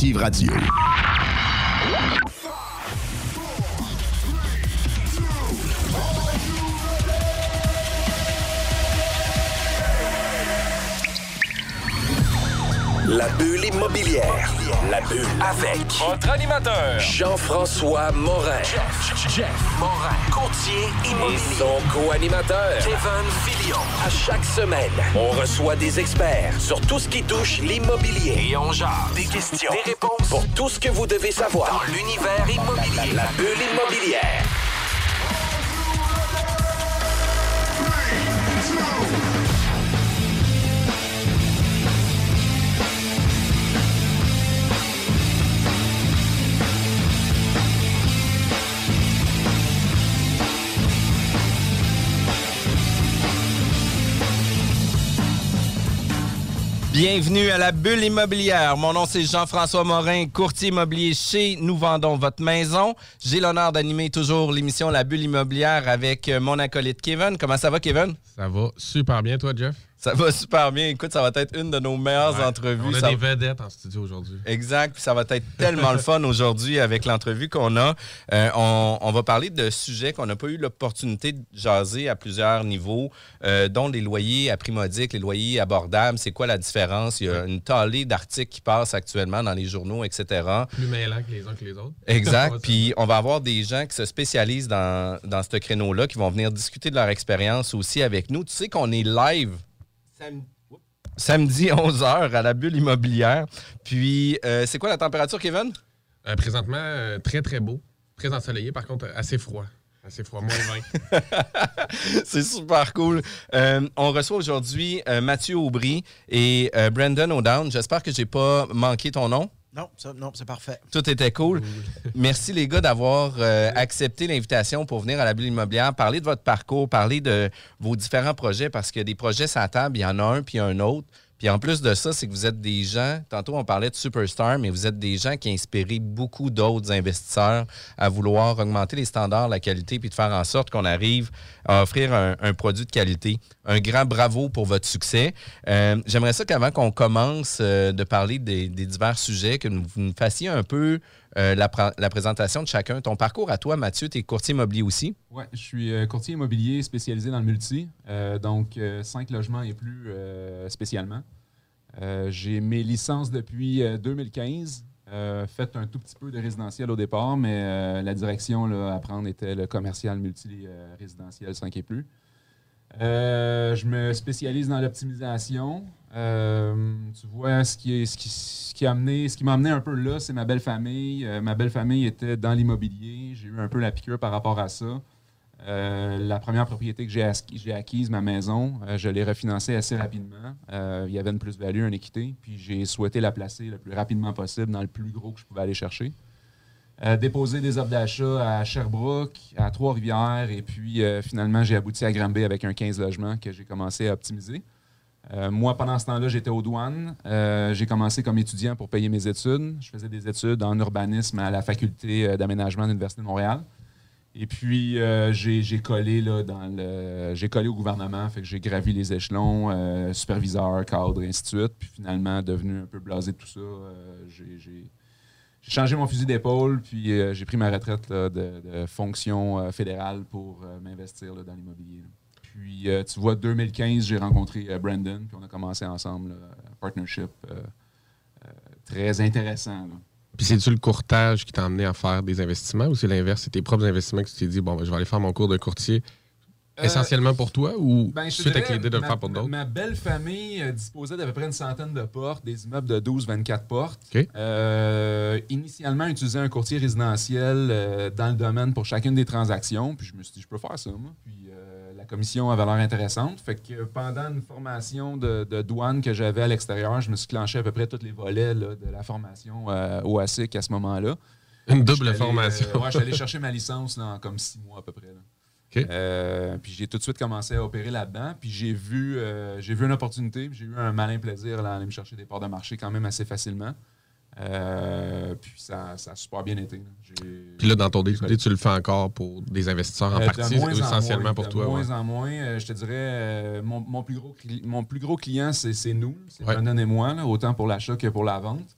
L'Alternative Radio. La bulle immobilière. La bulle avec Votre animateur, Jean-François Morin. Jeff Morin. Courtier et immobilier. son co-animateur, Kevin À chaque semaine, on reçoit des experts sur tout ce qui touche l'immobilier. et on jase. Des questions, des réponses pour tout ce que vous devez savoir dans l'univers immobilier. La bulle immobilière. Bienvenue à la bulle immobilière. Mon nom c'est Jean-François Morin, courtier immobilier chez Nous vendons votre maison. J'ai l'honneur d'animer toujours l'émission La bulle immobilière avec euh, mon acolyte Kevin. Comment ça va Kevin? Ça va super bien, toi, Jeff? Ça va super bien. Écoute, ça va être une de nos meilleures Ouais, entrevues. On a Ça- des vedettes en studio aujourd'hui. Exact. Puis ça va être tellement le fun aujourd'hui avec l'entrevue qu'on a. Euh, on, on va parler de sujets qu'on n'a pas eu l'opportunité de jaser à plusieurs niveaux, euh, dont les loyers à prix modique, les loyers abordables. C'est quoi la différence? Il y a une talée d'articles qui passent actuellement dans les journaux, etc. Plus mêlants que les uns que les autres. Exact. Puis on va avoir des gens qui se spécialisent dans, dans ce créneau-là, qui vont venir discuter de leur expérience aussi avec nous. Tu sais qu'on est live sam- samedi 11h à la bulle immobilière. Puis euh, c'est quoi la température, Kevin? Euh, présentement, euh, très, très beau. Très ensoleillé, par contre, assez froid. Assez froid, moins 20. c'est super cool. Euh, on reçoit aujourd'hui euh, Mathieu Aubry et euh, Brandon O'Down. J'espère que j'ai pas manqué ton nom. Non, ça, non, c'est parfait. Tout était cool. Merci les gars d'avoir euh, accepté l'invitation pour venir à la bulle immobilière, parler de votre parcours, parler de vos différents projets, parce que des projets table, il y en a un puis un autre. Puis en plus de ça, c'est que vous êtes des gens, tantôt on parlait de superstar, mais vous êtes des gens qui inspirent beaucoup d'autres investisseurs à vouloir augmenter les standards, la qualité, puis de faire en sorte qu'on arrive à offrir un, produit de qualité. Un grand bravo pour votre succès. Euh, J'aimerais ça qu'avant qu'on commence euh, de parler des, divers sujets, que vous nous fassiez un peu euh, la, la présentation de chacun. Ton parcours à toi, Mathieu, tu es courtier immobilier aussi? Oui, je suis euh, courtier immobilier spécialisé dans le multi, euh, donc euh, cinq logements et plus spécialement. J'ai mes licences depuis euh, 2015. Euh, fait un tout petit peu de résidentiel au départ, mais la direction là, à prendre était le commercial multi-résidentiel 5 et plus. Euh, je me spécialise dans l'optimisation. Euh, tu vois, ce qui, est, a amené, ce qui m'a amené un peu là, c'est ma belle famille. Euh, ma belle famille était dans l'immobilier. J'ai eu un peu la piqûre par rapport à ça. La première propriété que j'ai acqui- j'ai acquise, ma maison, je l'ai refinancée assez rapidement. Il y avait une plus-value, une équité, puis j'ai souhaité la placer le plus rapidement possible dans le plus gros que je pouvais aller chercher. Euh, déposer des offres d'achat à Sherbrooke, à Trois-Rivières, et puis euh, finalement, j'ai abouti à Granby avec un 15 logements que j'ai commencé à optimiser. Euh, moi, pendant ce temps-là, j'étais aux douanes. Euh, j'ai commencé comme étudiant pour payer mes études. Je faisais des études en urbanisme à la faculté d'aménagement de l'Université de Montréal. Et puis, j'ai collé, là, dans le, j'ai collé au gouvernement, fait que j'ai gravi les échelons, superviseur, cadre, et ainsi de suite. Puis finalement, devenu un peu blasé de tout ça, j'ai- j'ai changé mon fusil d'épaule, puis euh, j'ai pris ma retraite de, fonction euh, fédérale pour euh, m'investir dans l'immobilier. Puis, tu vois, 2015, j'ai rencontré Brandon, puis on a commencé ensemble, un partnership très intéressant. Puis c'est-tu le courtage qui t'a amené à faire des investissements ou c'est l'inverse? C'est tes propres investissements que tu t'es dit, bon, ben, je vais aller faire mon cours de courtier essentiellement pour toi ou Ben, suite avec dirais, l'idée de le faire pour d'autres? Ma belle famille euh, disposait d'à peu près une centaine de portes, des immeubles de 12-24 portes. Euh, initialement, utilisait un courtier résidentiel euh, dans le domaine pour chacune des transactions. Puis je me suis dit, je peux faire ça, moi. Puis euh, la commission avait l'air intéressante. Fait que pendant une formation de, de douane que j'avais à l'extérieur, je me suis clenché à peu près tous les volets là, de la formation euh, au ASIC à ce moment-là. Une double allé, formation. euh, ouais, je suis allé chercher ma licence là, en comme six mois à peu près. là. Euh, puis j'ai tout de suite commencé à opérer là-dedans. Puis j'ai vu, euh, j'ai vu une opportunité. J'ai eu un malin plaisir là, à aller me chercher des parts de marché quand même assez facilement. Euh, puis ça, ça a super bien été. Puis là, dans ton day tu le fais encore pour des investisseurs en partie, de moins en essentiellement moins, pour de toi. moins ouais. en moins, je te dirais, mon, mon plus gros mon plus gros client, c'est c'est nous, c'est Ouais. Brandon et moi, là, autant pour l'achat que pour la vente.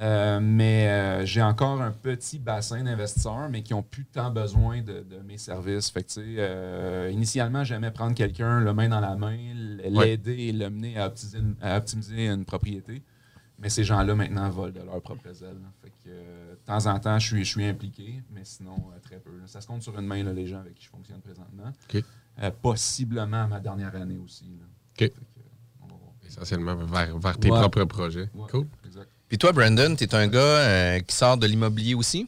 Euh, mais euh, j'ai encore un petit bassin d'investisseurs, mais qui ont plus tant besoin de, de mes services. Fait que, euh, initialement, j'aimais prendre quelqu'un, le main dans la main, l'aider et le mener à optimiser, une, à optimiser une propriété. Mais ces gens-là, maintenant, volent de leurs propres ailes. là. Fait que, de temps en temps, je suis, je suis impliqué, mais sinon, très peu. là. Ça se compte sur une main, là, les gens avec qui je fonctionne présentement. OK. Euh, possiblement ma dernière année aussi. là. OK. Fait que, on va voir. Essentiellement vers, vers tes Ouais. propres projets. Ouais, Cool. Exact. Puis toi, Brandon, tu es un gars euh, qui sort de l'immobilier aussi?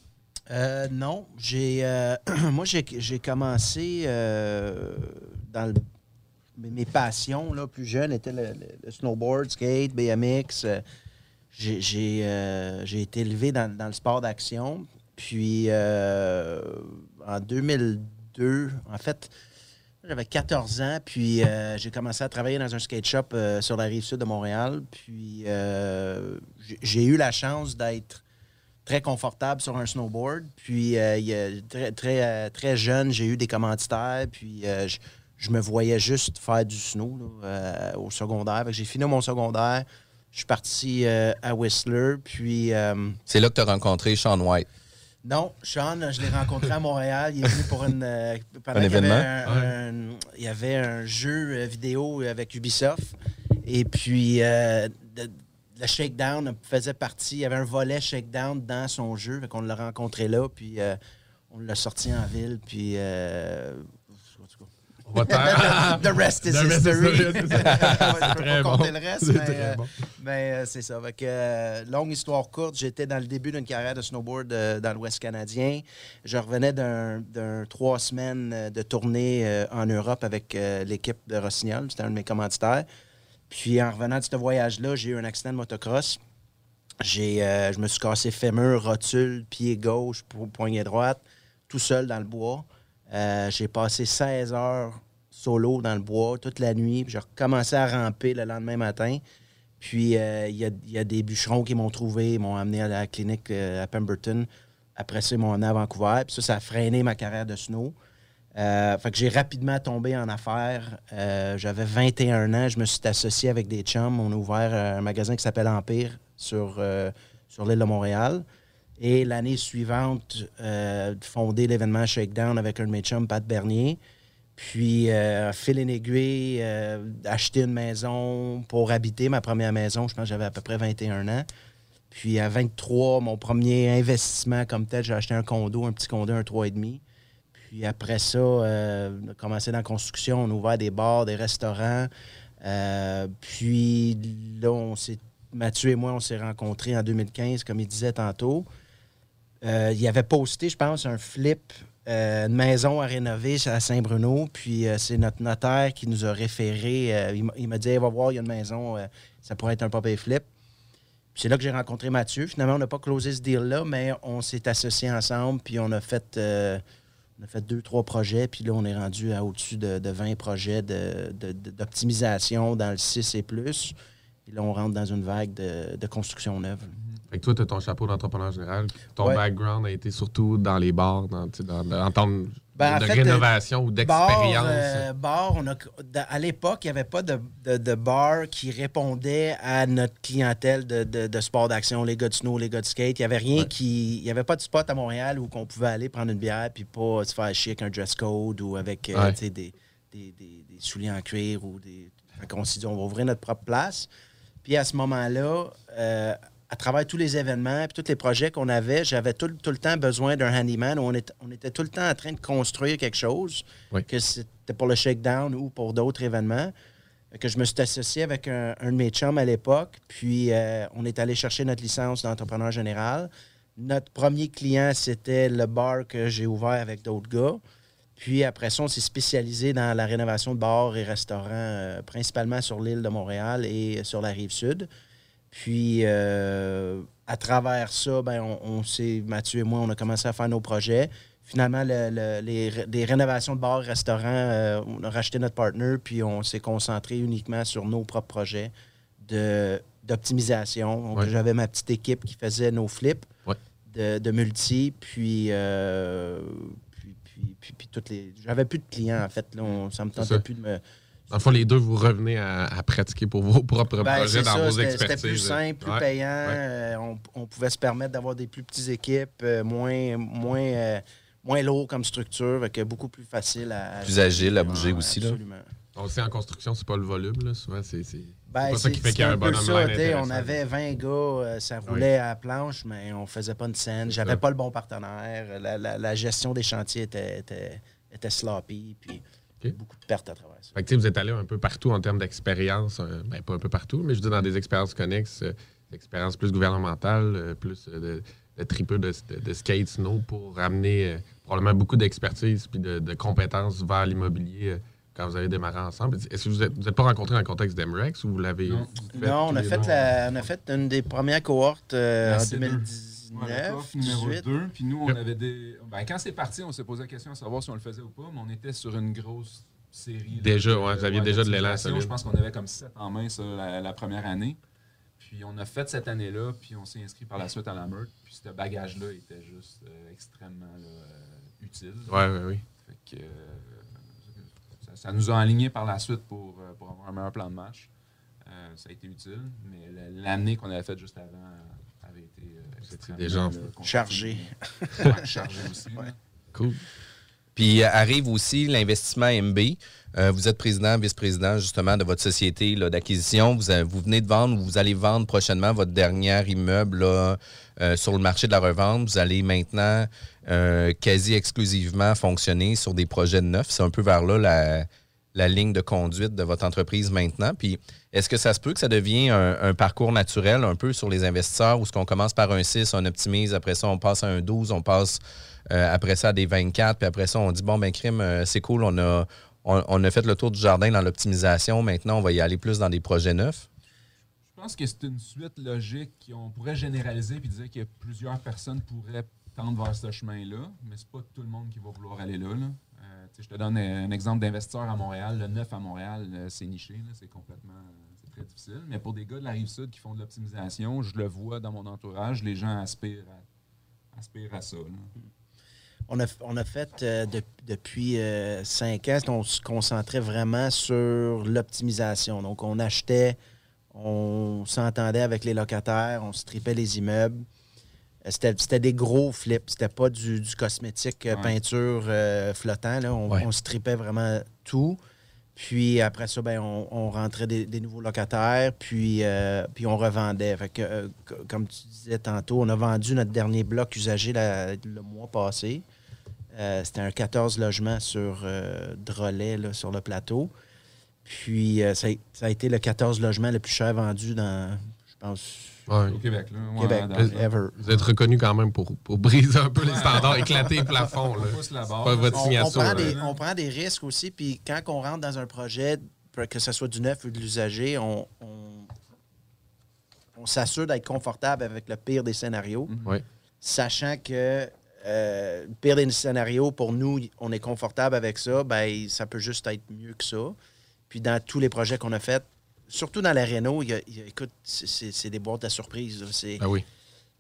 Euh, non, j'ai euh, moi j'ai commencé dans le- mes, passions là, plus jeune étaient le, le- snowboard, skate, BMX. j'ai été élevé dans, dans le sport d'action. Puis en 2002, en fait, j'avais 14 ans, puis euh, j'ai commencé à travailler dans un skate shop euh, sur la rive sud de Montréal. Puis euh, j'ai- eu la chance d'être très confortable sur un snowboard. Puis très, très, très jeune, j'ai eu des commanditaires. Puis je, me voyais juste faire du snow au secondaire. J'ai fini mon secondaire. Je suis parti à Whistler. Puis C'est là que tu as rencontré Sean White. Non, Sean, je l'ai rencontré à Montréal. Il est venu pour une. euh, Un événement? il y avait un jeu euh, vidéo avec Ubisoft. Et puis, euh, de- le Shakedown faisait partie. Il y avait un volet Shakedown dans son jeu. Fait qu'on l'a rencontré là. Puis, euh, on l'a sorti en ville. Puis. euh, en tout cas, On va The rest is The rest is history. history. Je peux pas Très compter bon. le reste, C'est mais, très euh, bon. mais euh, c'est ça. Fait que, euh, longue histoire courte, j'étais dans le début d'une carrière de snowboard euh, dans l'Ouest canadien. Je revenais d'un trois semaines de tournée en Europe avec l'équipe de Rossignol. C'était un de mes commanditaires. Puis en revenant de ce voyage-là, j'ai eu un accident de motocross. J'ai, je me suis cassé fémur, rotule, pied gauche, po- poignet droite, tout seul dans le bois. Euh, j'ai passé 16 heures solo dans le bois toute la nuit. J'ai recommencé à ramper le lendemain matin. Puis euh, il y, a, des bûcherons qui m'ont trouvé, ils m'ont amené à la clinique euh, à Pemberton. Après ça, ils m'ont amené à Vancouver. Puis ça, ça a freiné ma carrière de snow. Que j'ai rapidement tombé en affaires. J'avais 21 ans. Je me suis associé avec des chums. On a ouvert un magasin qui s'appelle Empire sur, sur l'île de Montréal. Et l'année suivante, euh, fondé l'événement Shakedown avec un de mes chums, Pat Bernier. Puis, euh, fil en aiguille, euh, acheter une maison pour habiter ma première maison. Je pense que j'avais à peu près 21 ans. Puis, à 23, mon premier investissement comme tel, j'ai acheté un condo, un petit condo, un 3,5. Puis après ça, euh, on a commencé dans la construction, on a ouvert des bars, des restaurants. Euh, puis là, Mathieu et moi, on s'est rencontrés en 2015, comme il disait tantôt. Euh, il avait posté, je pense, un flip, euh, une maison à rénover à Saint-Bruno. Puis euh, c'est notre notaire qui nous a référé. il m'a- dit, va voir, il y a une maison, ça pourrait être un pop flip. Puis c'est là que j'ai rencontré Mathieu. Finalement, on n'a pas closé ce deal-là, mais on s'est associés ensemble, puis on a fait, deux, trois projets, puis là, on est rendu à au-dessus de, de 20 projets de- de- d'optimisation dans le 6 et plus. Puis là, on rentre dans une vague de construction neuve. Fait que toi, tu as ton chapeau d'entrepreneur général. Ton Ouais. background a été surtout dans les bars, dans, dans, dans- en termes Ben, en de fait, rénovation ou Bar, d'expérience. euh, bar, on a, dans- à l'époque, il n'y avait pas de, de, de bar qui répondait à notre clientèle de, de- de sport d'action, les gars de snow, les gars de skate. Il n'y avait rien qui. Il n'y avait pas de spot à Montréal où on pouvait aller prendre une bière puis pas se faire chier avec un dress code ou avec euh, Ouais. des, des, des- des souliers en cuir ou des. Fait qu'on s'est dit, on va ouvrir notre propre place. Puis à ce moment-là, euh, à travers tous les événements et tous les projets qu'on avait, j'avais tout, tout le temps besoin d'un handyman. où On, est- on était tout le temps en train de construire quelque chose, Oui. que c'était pour le shakedown ou pour d'autres événements. Que je me suis associé avec un, un de mes chums à l'époque, puis euh, on est allé chercher notre licence d'entrepreneur général. Notre premier client, c'était le bar que j'ai ouvert avec d'autres gars. Puis après ça, on s'est spécialisé dans la rénovation de bars et restaurants, euh, principalement sur l'île de Montréal et sur la rive sud. Puis euh, à travers ça, ben, on, on s'est, Mathieu et moi, on a commencé à faire nos projets. Finalement, le- le- les, rénovations de bars restaurants, euh, on a racheté notre partner, puis on s'est concentré uniquement sur nos propres projets de, d'optimisation. Ouais. J'avais ma petite équipe qui faisait nos flips Ouais. de, de multi, puis, euh, puis, puis, puis- puis toutes les. J'avais plus de clients, en fait. Là, on- ça me tentait plus de me. Dans le fond, les deux, vous revenez à, à pratiquer pour vos propres Ben, projets dans ça, vos expertises. C'était plus simple, plus Ouais. payant. Ouais. euh, on, on pouvait se permettre d'avoir des plus petites équipes, euh, moins, moins, euh, moins lourd comme structure, que beaucoup plus facile à. Plus agile à bouger Ouais, aussi, là. Absolument. On le sait, en construction, c'est pas le volume. Là. Souvent, c'est c'est- Ben, pas ça qui fait qu'il y a un un peu bonhomme ça, On avait 20 gars, euh, ça roulait à la planche, mais on faisait pas une scène. J'avais pas le bon partenaire. La, la- la gestion des chantiers était, était, était sloppy, puis Beaucoup de pertes à travers ça. Fait que, vous êtes allé un peu partout en termes d'expérience. euh, ben, pas un peu partout, mais je dis dans des expériences connexes, euh, expériences plus gouvernementales, euh, plus euh, de, de tripeux de, de, de skate snow pour amener euh, probablement beaucoup d'expertise puis de, de compétences vers l'immobilier euh, quand vous avez démarré ensemble. Est-ce que vous n'êtes vous êtes pas rencontrés dans le contexte d'Emrex ou vous l'avez Non. fait Non, on a, fait la- on a fait une des premières cohortes euh, en C2. 2019. Ouais, la coffre numéro 18. 2. Puis nous, on avait des. Ben, quand c'est parti, on s'est posé la question à savoir si on le faisait ou pas, mais on était sur une grosse série. là, Déjà, ouais, vous aviez déjà de l'élan. Je pense qu'on avait comme 7 en main ça, la, la première année. Puis on a fait cette année-là, puis on s'est inscrit par la suite à la meute. Puis ce bagage-là était juste euh, extrêmement là, euh, utile. Ouais, ouais, oui. Fait que, euh, ça, ça nous a alignés par la suite pour, pour avoir un meilleur plan de match. Euh, ça a été utile, mais la- l'année qu'on avait faite juste avant euh, avait été euh, extrêmement, déjà là, compliquée. Chargé. Ouais, chargé aussi. Cool. Puis euh, arrive aussi l'investissement MB. Euh, vous êtes président, vice-président justement de votre société d'acquisition. Vous, vous venez de vendre ou vous allez vendre prochainement votre dernier immeuble là, euh, sur le marché de la revente. Vous allez maintenant euh, quasi exclusivement fonctionner sur des projets de neuf. C'est un peu vers là la, la ligne de conduite de votre entreprise maintenant? Puis est-ce que ça se peut que ça devienne un, parcours naturel un peu sur les investisseurs où ce qu'on commence par un 6, on optimise, après ça on passe à un 12, on passe euh, après ça à des 24, puis après ça on dit bon ben crime, euh, c'est cool, on a, on, on a fait le tour du jardin dans l'optimisation, maintenant on va y aller plus dans des projets neufs? Je pense que c'est une suite logique qu'on pourrait généraliser et dire que plusieurs personnes pourraient tendre vers ce chemin-là, mais c'est pas tout le monde qui va vouloir aller là. là. Je te donne un exemple d'investisseur à Montréal. Le neuf à Montréal, euh, c'est niché, c'est complètement euh, très difficile. Mais pour des gars de la rive sud qui font de l'optimisation, je le vois dans mon entourage, les gens aspirent à, ça. On a, fait euh, de- depuis euh, cinq ans, on se concentrait vraiment sur l'optimisation. Donc, on achetait, on s'entendait avec les locataires, on stripait les immeubles. C'était c'était des gros flips. C'était pas du, du cosmétique euh, Ouais. peinture euh, flottant. Là. On, Ouais. on stripait vraiment tout. Puis après ça, ben, on, on rentrait des, des nouveaux locataires, puis, euh, puis on revendait. Fait que, euh, comme tu disais tantôt, on a vendu notre dernier bloc usagé la- le mois passé. C'était un 14 logements sur Drolet, là, sur le plateau. Puis ça, a, ça a été le 14 logements le plus cher vendu dans, je pense, Ouais. Au Québec. Là. Ouais, Québec, dans- ever. Vous êtes reconnu quand même pour, pour briser un peu les standards, éclater les plafonds. Là. On pousse la barre. Pas votre On, on signature. prend des, on prend des risques aussi. Puis quand on rentre dans un projet, que ce soit du neuf ou de l'usager, on, on- on s'assure d'être confortable avec le pire des scénarios, Oui. sachant que euh, le pire des scénarios, pour nous, on est confortable avec ça, ben, ça peut juste être mieux que ça. Puis dans tous les projets qu'on a faits, surtout dans la Renault, il y a- il y a- écoute, c'est- des boîtes à surprise. là. Ah oui.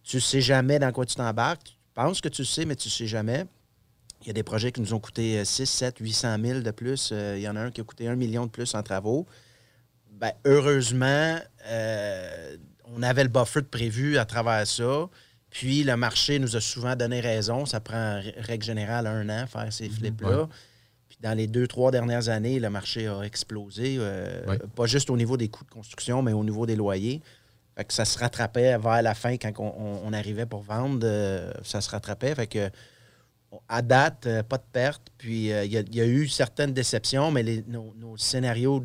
tu sais jamais dans quoi tu t'embarques. Tu penses que tu le sais, mais tu sais jamais. Il y a des projets qui nous ont coûté euh, 6, 7, 800 000 de plus. Euh, il y en a un qui a coûté 1 million de plus en travaux. Ben, heureusement, euh, on avait le buffer de prévu à travers ça. Puis le marché nous a souvent donné raison. Ça prend, en règle générale, un an faire ces flips-là. Puis Dans les deux, trois dernières années, le marché a explosé, euh, pas juste au niveau des coûts de construction, mais au niveau des loyers. Fait que ça se rattrapait vers la fin quand on, arrivait pour vendre, euh, ça se rattrapait. Fait que à date, euh, pas de perte. Puis il y, a- il y a eu certaines déceptions, mais les- nos, nos scénarios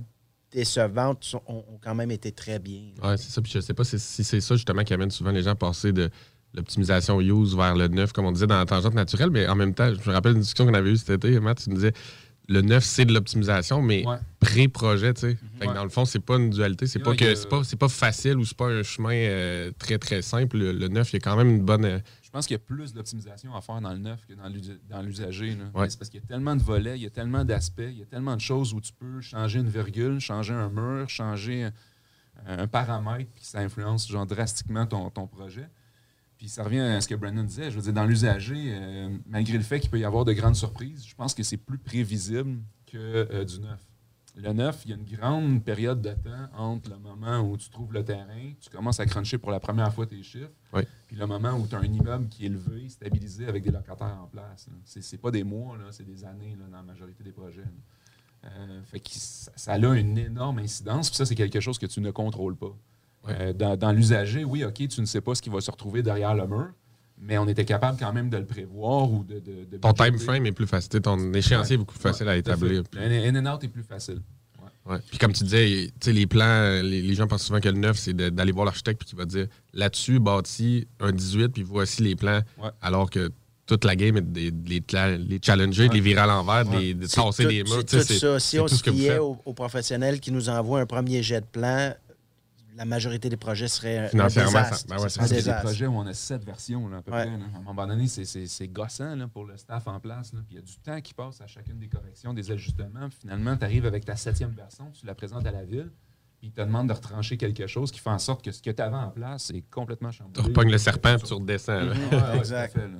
décevants sont- ont, ont quand même été très bien. Ouais, c'est ça. Puis je sais pas si, si c'est ça justement qui amène souvent les gens à passer de l'optimisation use vers le neuf, comme on disait dans la tangente naturelle. Mais en même temps, je me rappelle une discussion qu'on avait eue cet été, Matt, tu nous disais le neuf, c'est de l'optimisation, mais Ouais. pré-projet, tu sais. Ouais. dans le fond, c'est pas une dualité. C'est pas que a- pas, pas facile ou c'est pas un chemin euh, très très simple. Le, le neuf, il y a quand même une bonne. euh, Je pense qu'il y a plus d'optimisation à faire dans le neuf que dans l'usager. Ouais. C'est parce qu'il y a tellement de volets, il y a tellement d'aspects, il y a tellement de choses où tu peux changer une virgule, changer un mur, changer un, un paramètre, puis ça influence genre, drastiquement ton, ton projet. Puis ça revient à ce que Brandon disait. Je veux dire, dans l'usager, euh, malgré le fait qu'il peut y avoir de grandes surprises, je pense que c'est plus prévisible que euh, du neuf. Le neuf, il y a une grande période de temps entre le moment où tu trouves le terrain, tu commences à cruncher pour la première fois tes chiffres, Oui. puis le moment où tu as un immeuble qui est élevé, stabilisé avec des locataires en place. là. C'est c'est pas des mois, c'est des années là, dans la majorité des projets. Euh, fait que ça, ça a une énorme incidence, puis ça, c'est quelque chose que tu ne contrôles pas. Ouais. Euh, dans dans l'usager, oui, OK, tu ne sais pas ce qui va se retrouver derrière le mur, mais on était capable quand même de le prévoir ou de. de, de ton time frame est plus facile. Ton échéancier est beaucoup plus facile à Ouais, établir. in and out est plus facile. Ouais. Puis comme tu disais, tu sais, les plans, les, les gens pensent souvent que le neuf, c'est d'aller voir l'architecte puis qui va dire là-dessus, bâti un 18, puis voici les plans. Ouais. Alors que toute la game est de les, les challenger, de les virer à l'envers, de les- de tasser tout- des murs. c'est tout ça. Si on se fiait aux, aux professionnels qui nous envoient un premier jet de plan, la majorité des projets seraient un- un Financièrement, ça- désastre. ben ouais, c'est un des projets où on a sept versions là, à peu Ouais. près. là. À un moment donné, c'est- c'est c'est gossant là, pour le staff en place. là. Puis il y a du temps qui passe à chacune des corrections, des ajustements. Puis finalement, tu arrives avec ta septième version, tu la présentes à la ville, puis ils te demandent de retrancher quelque chose qui fait en sorte que ce que tu avais en place est complètement Tu chamboulé. repognes le serpent puis tu redescends. là. Mhm, Ouais, exact. fait, là.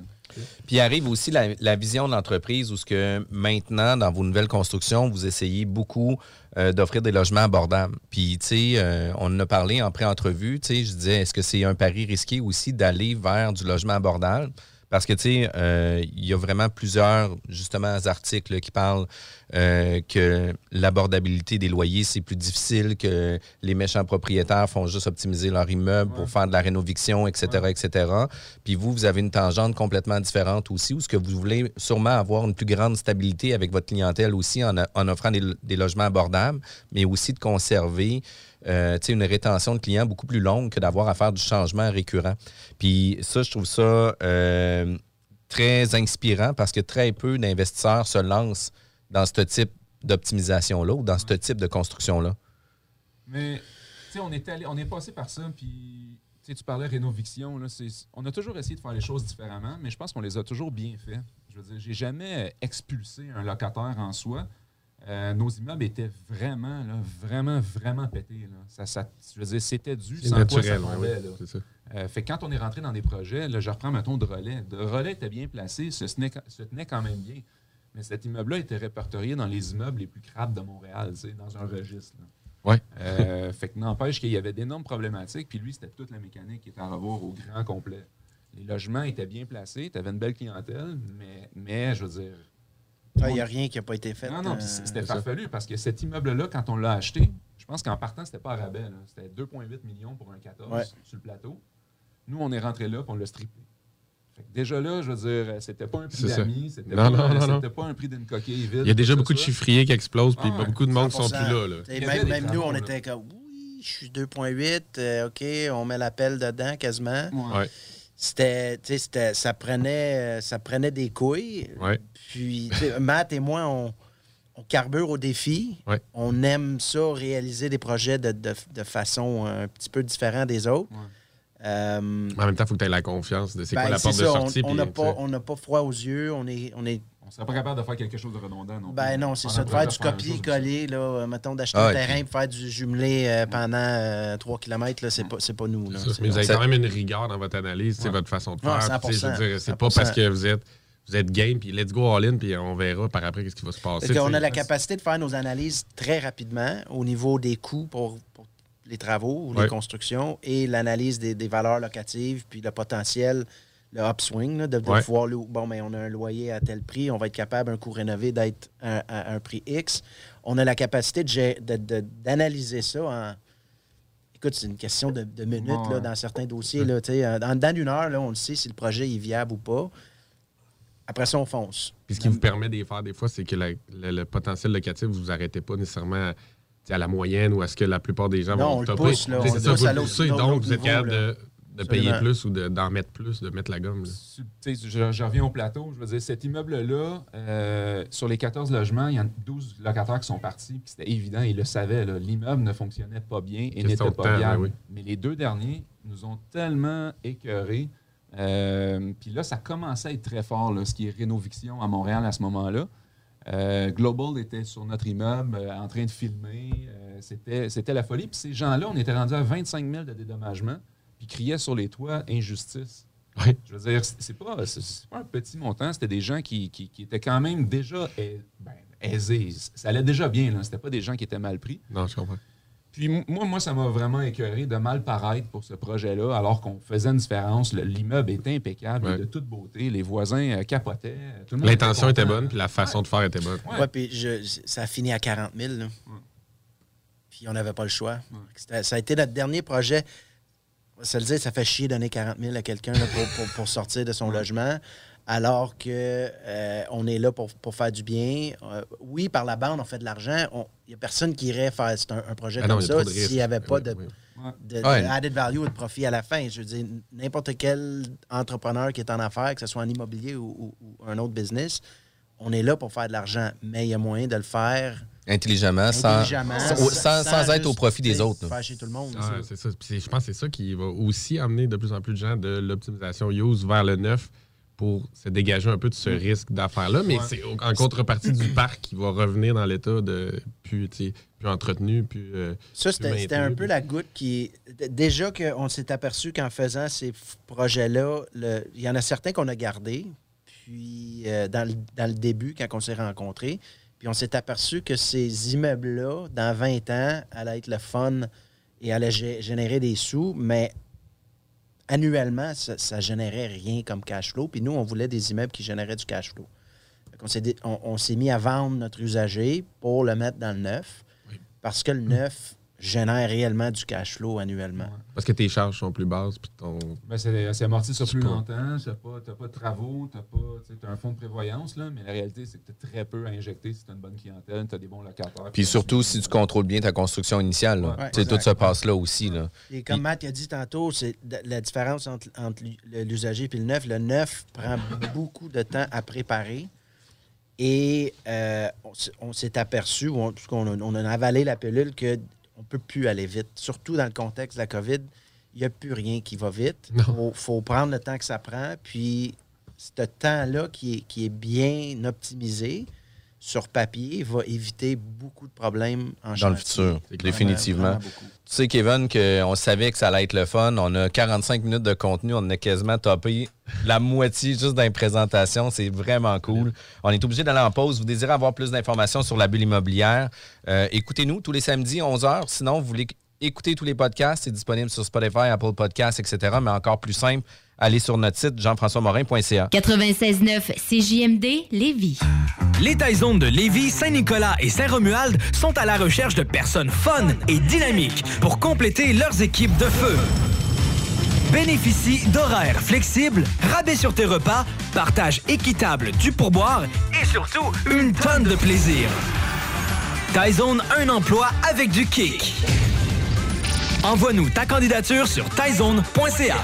Puis il arrive aussi la, la vision de l'entreprise où ce que maintenant, dans vos nouvelles constructions, vous essayez beaucoup euh, d'offrir des logements abordables. Puis, tu sais, euh, on en a parlé en pré-entrevue, tu sais, je disais, est-ce que c'est un pari risqué aussi d'aller vers du logement abordable? Parce que, tu sais, euh, il y a vraiment plusieurs, justement, articles là, qui parlent euh, que l'abordabilité des loyers, c'est plus difficile, que les méchants propriétaires font juste optimiser leur immeuble pour faire de la rénoviction, etc., etc. Puis vous, vous avez une tangente complètement différente aussi, où ce que vous voulez sûrement avoir une plus grande stabilité avec votre clientèle aussi en, offrant des, des logements abordables, mais aussi de conserver euh, une rétention de clients beaucoup plus longue que d'avoir à faire du changement récurrent. Puis ça, je trouve ça euh, très inspirant parce que très peu d'investisseurs se lancent dans ce type d'optimisation-là ou dans ce type de construction-là. Mais, tu sais, on est allé, on est passé par ça, puis, tu parlais rénoviction, là, on a toujours essayé de faire les choses différemment, mais je pense qu'on les a toujours bien fait. Je veux dire, j'ai jamais expulsé un locataire en soi. Euh, nos immeubles étaient vraiment, là, vraiment, vraiment pétés. Là. Ça, ça, je veux dire, c'était dû sans quoi ça ouais, ça. Euh, fait quand on est rentré dans des projets, là, je reprends mettons de relais. De relais était bien placé, se tenait, se tenait quand même bien. Mais cet immeuble-là était répertorié dans les immeubles les plus crapes de Montréal, dans un registre. là. Ouais. Euh, fait que n'empêche qu'il y avait d'énormes problématiques, puis lui, c'était toute la mécanique qui était à revoir au grand complet. Les logements étaient bien placés, tu avais une belle clientèle, mais, mais je veux dire. Il n'y a rien qui n'a pas été fait. Non, non, puis euh, c'était farfelu parce que cet immeuble-là, quand on l'a acheté, je pense qu'en partant, c'était pas à rabais. C'était 2,8 millions pour un 14 Ouais. sur le plateau. Nous, on est rentré là puis on l'a strippé. Déjà là, je veux dire, c'était pas un prix d'amis, c'était pas, non. pas un prix d'une coquille vide. Il y a déjà beaucoup de chiffriers qui explosent, puis Ah beaucoup de monde sont 100%. plus là. Même, nous, on là. était comme, oui, je suis 2.8, euh, OK, on met l'appel dedans quasiment. Ouais. Ouais. C'était, tu sais, c'était- ça prenait, euh, ça prenait des couilles. Ouais. Puis, Matt et moi, on, on carbure au défi. Ouais. On aime ça, réaliser des projets de, de- de façon un petit peu différente des autres. Ouais. Euh, en même temps, il faut que tu aies la confiance de c'est ben, quoi la c'est porte de sortie. On puis, n'a pas, sais. on n'a pas froid aux yeux. On est, on est On serait pas capable de faire quelque chose de redondant. Non ben plus. non, c'est On ça, de faire du la copier-coller, là, euh, mettons, d'acheter Ah, un et terrain puis- pour faire du jumelé euh, pendant 3 km, là, c'est pas, c'est pas nous. Là. Ça, C'est- Mais vous avez quand même une rigueur dans votre analyse, c'est Ouais. votre façon de faire. Tu sais, je veux 100%, dire, C'est pas 100%. parce que vous êtes, vous êtes game, puis let's go all in, puis on verra par après qu'est-ce qui va se passer. Tu a la capacité de faire nos analyses très rapidement au niveau des coûts pour, pour les travaux ou les constructions et l'analyse des, des valeurs locatives puis le potentiel le upswing, là, de, de Ouais. pouvoir, louer. bon, mais on a un loyer à tel prix, on va être capable, un coût rénové, d'être à, à un prix X. On a la capacité de gé- de- de- d'analyser ça en. Écoute, c'est une question de, de minutes Ouais, là, dans certains dossiers. Là, tu sais, en dedans d'une heure, là, on le sait si le projet est viable ou pas. Après ça, on fonce. Puis ce qui vous permet de les faire des fois, c'est que la- le, le potentiel locatif, vous vous arrêtez pas nécessairement à la moyenne ou à ce que la plupart des gens Non, vont on le topper. pousse, là, on ça, pousse vous à le poussez, donc vous êtes capable de, de payer plus ou de- d'en mettre plus, de mettre la gomme. je, je reviens au plateau. Je veux dire, cet immeuble-là, euh, sur les 14 logements, il y a 12 locataires qui sont partis. Puis c'était évident, ils le savaient. L'immeuble ne fonctionnait pas bien et n'était pas temps, viable. oui, oui. Mais les deux derniers nous ont tellement écœurés. Euh, puis là, ça commençait à être très fort, là, ce qui est rénoviction à Montréal à ce moment-là. Euh, Global était sur notre immeuble euh, en train de filmer. Euh, c'était, c'était la folie. Puis ces gens-là, on était rendu à 25 000 de dédommagement, puis criaient sur les toits injustice. Oui. Je veux dire, c'est pas, c'est- c'est pas un petit montant. C'était des gens qui, qui- qui étaient quand même déjà ben, aisés. Ça allait déjà bien. Là. C'était pas des gens qui étaient mal pris. Non, je comprends. Puis moi, moi, ça m'a vraiment écœuré de mal paraître pour ce projet-là, alors qu'on faisait une différence. Le- L'immeuble était impeccable, Ouais. de toute beauté. Les voisins euh, capotaient. L'intention était bonne, puis la façon de faire était bonne. Ouais, puis je- ça a fini à 40 000. là. Puis on n'avait pas le choix. Ça a été notre dernier projet. Se le dire, ça fait chier de donner 40 000 à quelqu'un là, pour, pour- pour sortir de son logement, alors que euh, on est là pour, pour faire du bien. Euh, oui, par la bande, on fait de l'argent. Il n'y a personne qui irait faire c'est un, un projet Ah comme il y a ça s'il n'y avait pas Oui, de, oui. de, de Ouais. added value ou de profit à la fin. Je veux dire, n'importe quel entrepreneur qui est en affaires, que ce soit en immobilier ou, ou- ou un autre business, on est là pour faire de l'argent, mais il y a moyen de le faire Intelligemment, sans, intelligemment, sans, sans- sans être au profit des autres. là. Fâcher tout le monde. Ah, c'est ça. Puis c'est- je pense que c'est ça qui va aussi amener de plus en plus de gens de l'optimisation use vers le neuf pour se dégager un peu de ce risque d'affaires-là. Mais c'est au- en contrepartie du parc qui va revenir dans l'état de plus, entretenu, plus. euh, Ça, c'était plus c'était un peu la goutte qui. Déjà qu'on s'est aperçu qu'en faisant ces projets-là, il y en a certains qu'on a gardés, puis euh, dans, le, dans le début, quand on s'est rencontrés, puis on s'est aperçu que ces immeubles-là, dans 20 ans, allaient être le fun et allaient gé- générer des sous, mais annuellement, ça, ça générait rien comme cash flow. Puis nous, on voulait des immeubles qui généraient du cash flow. S'est on s'est mis à vendre notre usager pour le mettre dans le neuf, parce que le neuf génère réellement du cash flow annuellement. Parce que tes charges sont plus basses, puis ton. Ben, c'est c'est amorti sur plus longtemps. Tu n'as pas, t'as pas de travaux, tu as, un fonds de prévoyance, là, mais la réalité, c'est que tu as très peu à injecter si tu as une bonne clientèle, tu as des bons locataires. Puis surtout, si tu contrôles bien ta construction initiale. Ouais. Tout se passe là aussi. Là. Et comme Matt a dit tantôt, c'est la différence entre, entre l'usager et le neuf. Le neuf prend beaucoup de temps à préparer. Et euh, on on s'est aperçu, ou on, puisqu'on a- on a avalé la pilule, qu'on ne peut plus aller vite. Surtout dans le contexte de la COVID, il n'y a plus rien qui va vite. Il faut, faut prendre le temps que ça prend. Puis, ce temps-là qui est, qui est bien optimisé sur papier va éviter beaucoup de problèmes en Dans le futur, définitivement. vraiment. Tu sais, Kevin, qu'on savait que ça allait être le fun. On a 45 minutes de contenu. On a quasiment topé la moitié juste dans les présentations. C'est vraiment cool. On est obligé d'aller en pause. Vous désirez avoir plus d'informations sur la bulle immobilière? euh, Écoutez-nous tous les samedis, 11h. Sinon, vous voulez écouter tous les podcasts. C'est disponible sur Spotify, Apple Podcasts, etc. Mais encore plus simple, allez sur notre site jean-françois-morin.ca. 96.9 CJMD Lévis. Les Taizones de Lévis, Saint-Nicolas et Saint-Romuald sont à la recherche de personnes fun et dynamiques pour compléter leurs équipes de feu. Bénéficie d'horaires flexibles, rabais sur tes repas, partage équitable du pourboire et surtout une tonne de plaisir. Taizone, un emploi avec du kick. Envoie-nous ta candidature sur taizone.ca.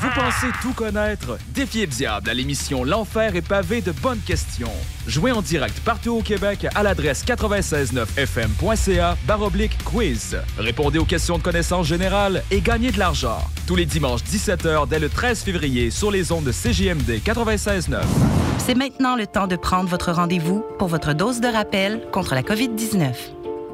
Vous pensez tout connaître? Défiez le diable à l'émission L'Enfer est pavé de bonnes questions. Jouez en direct partout au Québec à l'adresse 969fm.ca baroblique quiz. Répondez aux questions de connaissance générale et gagnez de l'argent. Tous les dimanches 17h dès le 13 février sur les ondes de CJMD 96.9. C'est maintenant le temps de prendre votre rendez-vous pour votre dose de rappel contre la COVID-19.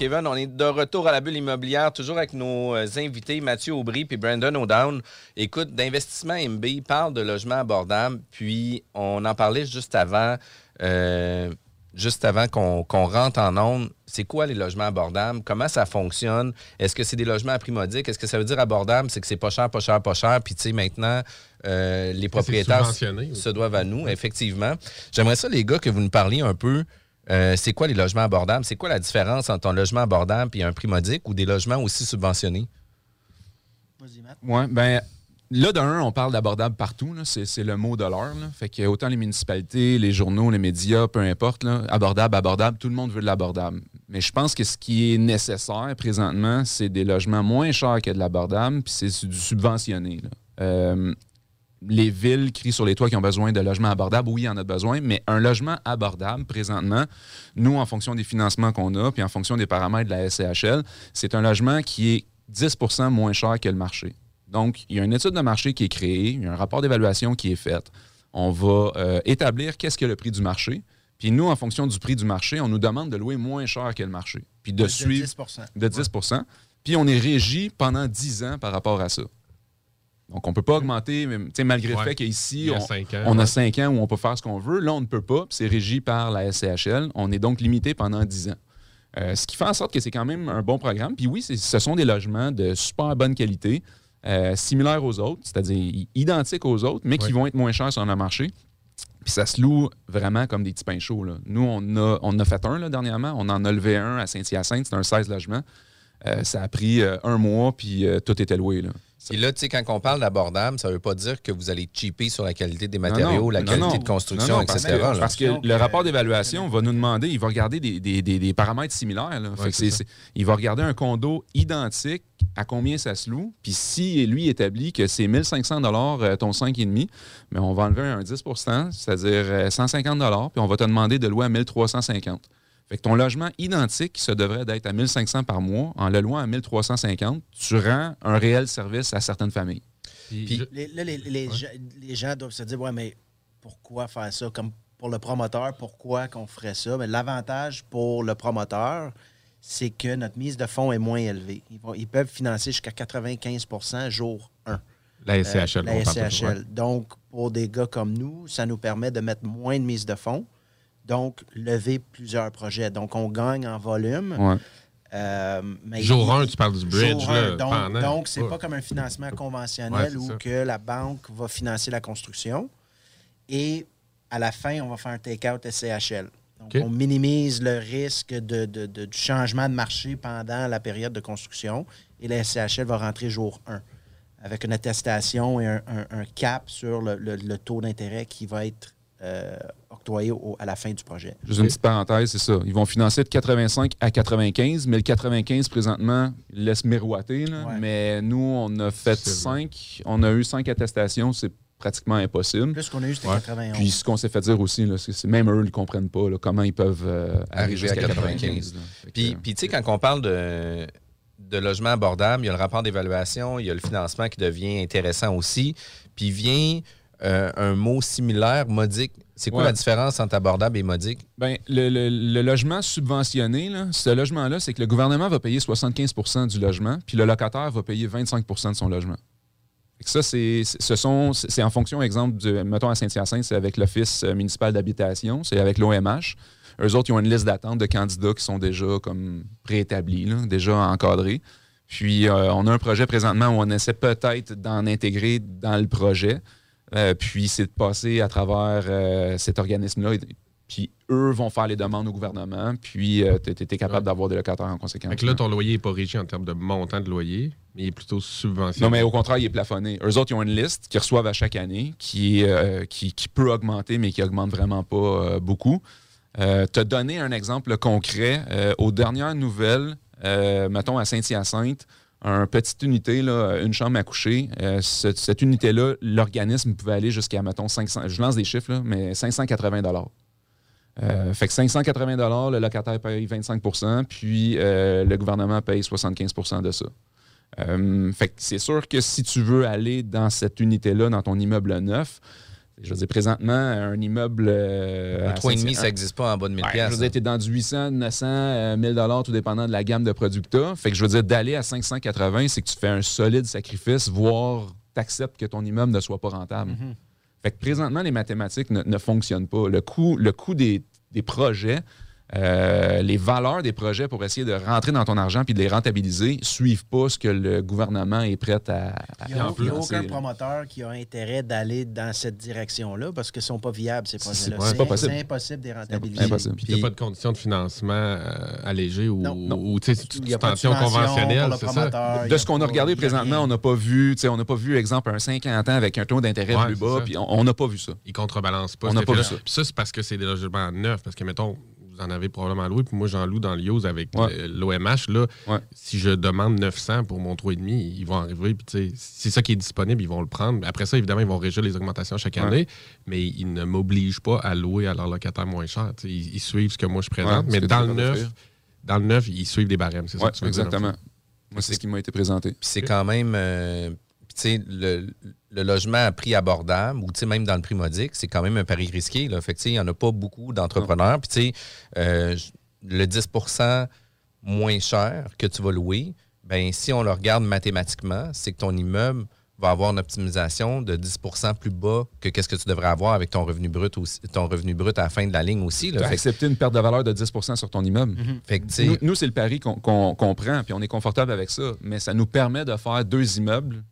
Kevin, on est de retour à la bulle immobilière, toujours avec nos euh, invités Mathieu Aubry et Brandon O'Down. Écoute, d'investissement MB, parle de logement abordable, puis on en parlait juste avant, euh, juste avant qu'on rentre en onde. C'est quoi les logements abordables? Comment ça fonctionne? Est-ce que c'est des logements à prix modique? Est-ce que ça veut dire abordable? C'est que c'est pas cher, pas cher, pas cher? Puis, tu sais, maintenant, euh, les propriétaires se doivent à nous, effectivement. J'aimerais ça, les gars, que vous nous parliez un peu. Euh, c'est quoi les logements abordables? C'est quoi la différence entre un logement abordable et un prix modique ou des logements aussi subventionnés? Oui, ben là, d'un, on parle d'abordable partout. C'est le mot de l'heure. Fait que autant les municipalités, les journaux, les médias, peu importe, là, abordable, abordable, tout le monde veut de l'abordable. Mais je pense que ce qui est nécessaire présentement, c'est des logements moins chers que de l'abordable, puis c'est du subventionné. là. Euh, les villes crient sur les toits qui ont besoin de logements abordables. Oui, il y en a besoin, mais un logement abordable, présentement, nous, en fonction des financements qu'on a, puis en fonction des paramètres de la SCHL, c'est un logement qui est 10% moins cher que le marché. Donc, il y a une étude de marché qui est créée, il y a un rapport d'évaluation qui est fait. On va euh, établir qu'est-ce que le prix du marché. Puis nous, en fonction du prix du marché, on nous demande de louer moins cher que le marché. Puis de, De suivre 10 de 10% Puis on est régi pendant 10 ans par rapport à ça. Donc, on ne peut pas augmenter, malgré le fait qu'ici, on, cinq ans, on a ouais. 5 ans où on peut faire ce qu'on veut. Là, on ne peut pas. C'est régi par la SCHL. On est donc limité pendant 10 ans. Euh, ce qui fait en sorte que c'est quand même un bon programme. Puis oui, ce sont des logements de super bonne qualité, euh, similaires aux autres, c'est-à-dire identiques aux autres, mais qui vont être moins chers sur le marché. Puis ça se loue vraiment comme des petits pains chauds. là. Nous, on a, on en a fait un là, dernièrement. On en a levé un à Saint-Hyacinthe. C'est un 16 logements. Euh, ça a pris un mois, puis tout était loué. Là. Et là, tu sais, quand on parle d'abordable, ça ne veut pas dire que vous allez cheaper sur la qualité des matériaux, non, la non, qualité non. de construction, Non, non, parce etc. que- là. Parce que, le rapport d'évaluation va nous demander, il va regarder des, des- des- des paramètres similaires. là. Fait que c'est c'est- ça. c'est- il va regarder un condo identique, à combien ça se loue. Puis si lui établit que c'est 1500 euh, ton 5,5, mais on va enlever un 10% c'est-à-dire euh, 150 puis on va te demander de louer à 1350 fait que ton logement identique, qui se devrait d'être à 1500 par mois, en le louant à 1350, tu rends un réel service à certaines familles. Puis, Les- là, les, les gens, les gens doivent se dire, ouais, mais pourquoi faire ça? Comme pour le promoteur, pourquoi qu'on ferait ça? Mais l'avantage pour le promoteur, c'est que notre mise de fonds est moins élevée. Ils, vont- ils peuvent financer jusqu'à 95% jour 1. La SCHL, la parle pas, SCHL. Donc, pour des gars comme nous, ça nous permet de mettre moins de mise de fonds, donc lever plusieurs projets. Donc, on gagne en volume. Ouais. Euh, mais Jour il- un, tu parles du bridge, Jour là, un. donc, c'est Ouais. pas comme un financement conventionnel où ça. que la banque va financer la construction et à la fin, on va faire un take-out SCHL. Donc, on minimise le risque de, de- de- du changement de marché pendant la période de construction et la SCHL va rentrer jour 1 avec une attestation et un, un- un cap sur le, le- le taux d'intérêt qui va être euh, octroyé au- à la fin du projet. Juste une petite parenthèse, c'est ça. Ils vont financer de 85 à 95, mais le 95 présentement laisse miroiter. là. Ouais. Mais nous, on a fait C'est 5. On a eu 5 attestations, c'est pratiquement impossible. Plus qu'on a eu, c'était Ouais. 91. Puis ce qu'on s'est fait dire aussi, c'est même eux ne comprennent pas, là, comment ils peuvent euh, arriver arriver à jusqu'à 95. 95. là. Fait que, Puis, euh, puis, tu sais, quand on parle de, de logement abordable, il y a le rapport d'évaluation, il y a le financement qui devient intéressant aussi. Puis vient euh, un mot similaire, modique. C'est quoi Ouais. la différence entre abordable et modique? Ben, le, le- le logement subventionné, là, ce logement-là, c'est que le gouvernement va payer 75% du logement, puis le locataire va payer 25% de son logement. Ça, c'est, ce sont, c'est c'est en fonction, exemple, de, mettons à Saint-Hyacinthe, c'est avec l'Office euh, municipal d'habitation, c'est avec l'OMH. Eux autres, ils ont une liste d'attente de candidats qui sont déjà comme préétablis, là, déjà encadrés. Puis, euh, on a un projet présentement où on essaie peut-être d'en intégrer dans le projet. Euh, puis, c'est de passer à travers euh, cet organisme-là. Puis, eux vont faire les demandes au gouvernement. Puis, tu es, capable d'avoir des locataires en conséquence. Que là, ton loyer n'est pas régi en termes de montant de loyer, mais il est plutôt subventionné. Non, mais au contraire, il est plafonné. Eux autres, ils ont une liste qu'ils reçoivent à chaque année qui, euh, qui, qui peut augmenter, mais qui augmente vraiment pas euh, beaucoup. Euh, te donner un exemple concret. euh, aux dernières nouvelles, euh, mettons à Saint-Hyacinthe, une petite unité, une chambre à coucher, euh, ce- cette unité-là, l'organisme pouvait aller jusqu'à, mettons, 500, je lance des chiffres, là, mais 580 Euh, fait que 580 le locataire paye 25% puis euh, le gouvernement paye 75% de ça. Euh, fait que c'est sûr que si tu veux aller dans cette unité-là, dans ton immeuble neuf, je veux dire, présentement, un immeuble. Euh, un à 3,5, Saint- ça n'existe pas en bas de 1000 Ouais, Je veux dire, t'es dans du 800, 900, euh, 1000 dollars, tout dépendant de la gamme de produits que. Fait que je veux dire, d'aller à 580, c'est que tu fais un solide sacrifice, voire t'acceptes que ton immeuble ne soit pas rentable. Mhm. Fait que présentement, les mathématiques ne, ne fonctionnent pas. Le coût, le coût des, des projets, euh, les valeurs des projets pour essayer de rentrer dans ton argent puis de les rentabiliser suivent pas ce que le gouvernement est prêt à, à Il n'y a, a aucun promoteur qui a intérêt d'aller dans cette direction-là parce qu'ils ne sont pas viables, ces projets-là. c'est impossible de les rentabiliser. Puis il n'y a pas de conditions de financement euh, allégées ou, tu de suspension subvention conventionnelle, c'est ça? De ce qu'on a regardé présentement, on n'a pas vu, tu sais, on n'a pas vu, exemple, un 50 ans avec un taux d'intérêt Ouais, plus bas, puis on n'a pas vu ça. Ils contrebalancent pas. On n'a pas vu ça. Ça, c'est parce que c'est des logements neufs. Parce que, mettons, vous en avez probablement loué, puis moi, j'en loue dans l'IOS avec euh, l'OMH. Là, si je demande 900 pour mon 3,5, ils vont arriver. Puis, c'est ça qui est disponible, ils vont le prendre. Après ça, évidemment, ils vont régir les augmentations chaque Ouais. année, mais ils ne m'obligent pas à louer à leur locataire moins cher. Ils, ils suivent ce que moi je présente. Mais dans le vas neuf, offrir. dans le neuf, ils suivent des barèmes. C'est ça que tu veux dire, exactement. en fait. Moi, c'est ce qui m'a été présenté. C'est quand même. euh, le, le logement à prix abordable, ou même dans le prix modique, c'est quand même un pari risqué. Là. Fait il n'y en a pas beaucoup d'entrepreneurs. Puis euh, le 10% moins cher que tu vas louer, ben si on le regarde mathématiquement, c'est que ton immeuble va avoir une optimisation de 10% plus bas que qu'est-ce que tu devrais avoir avec ton revenu brut aussi, ton revenu brut à la fin de la ligne aussi. Tu Là. as Fait que- accepté une perte de valeur de 10% sur ton immeuble. Fait que, tu sais- nous, nous, c'est le pari qu'on qu'on- qu'on prend, puis on est confortable avec ça. Mais ça nous permet de faire deux immeubles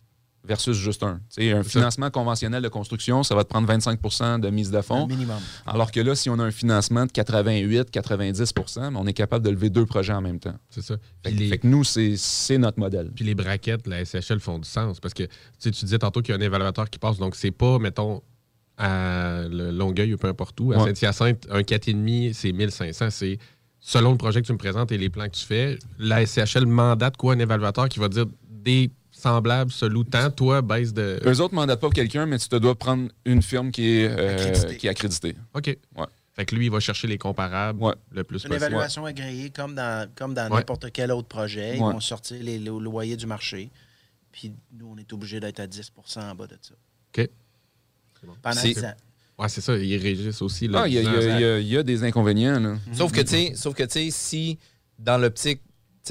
versus juste un. Tu sais, un financement conventionnel de construction, ça va te prendre 25% de mise de fonds. Minimum. Alors que là, si on a un financement de 88, 90 mais on est capable de lever deux projets en même temps. C'est ça. Fait, Puis les- fait que nous, c'est notre modèle. Puis les braquettes, la SHL font du sens parce que tu sais, tu disais tantôt qu'il y a un évaluateur qui passe, donc c'est pas, mettons, à le Longueuil ou peu importe où. À Ouais. Saint-Hyacinthe, un 4,5, c'est 1500. C'est selon le projet que tu me présentes et les plans que tu fais. La SCHL mandate quoi un évaluateur qui va dire des semblables se louent tant, toi, baisse de. Eux autres ne mandatent pas quelqu'un, mais tu te dois prendre une firme qui est, euh, qui est accréditée. OK. Ouais. Fait que lui, il va chercher les comparables le plus Une possible. évaluation agréée comme dans, comme dans Ouais. n'importe quel autre projet. Ils Ouais. vont sortir les, lo- loyers du marché. Puis nous, on est obligé d'être à 10% en bas de ça. OK. Pendant C'est- 10 ans. Ouais, c'est ça. Ils régissent aussi. là, Ah, Il y, a- il y a- 10 ans. il y a- il y a des inconvénients. là. Sauf que, tu sais, sauf que, tu sais, si dans l'optique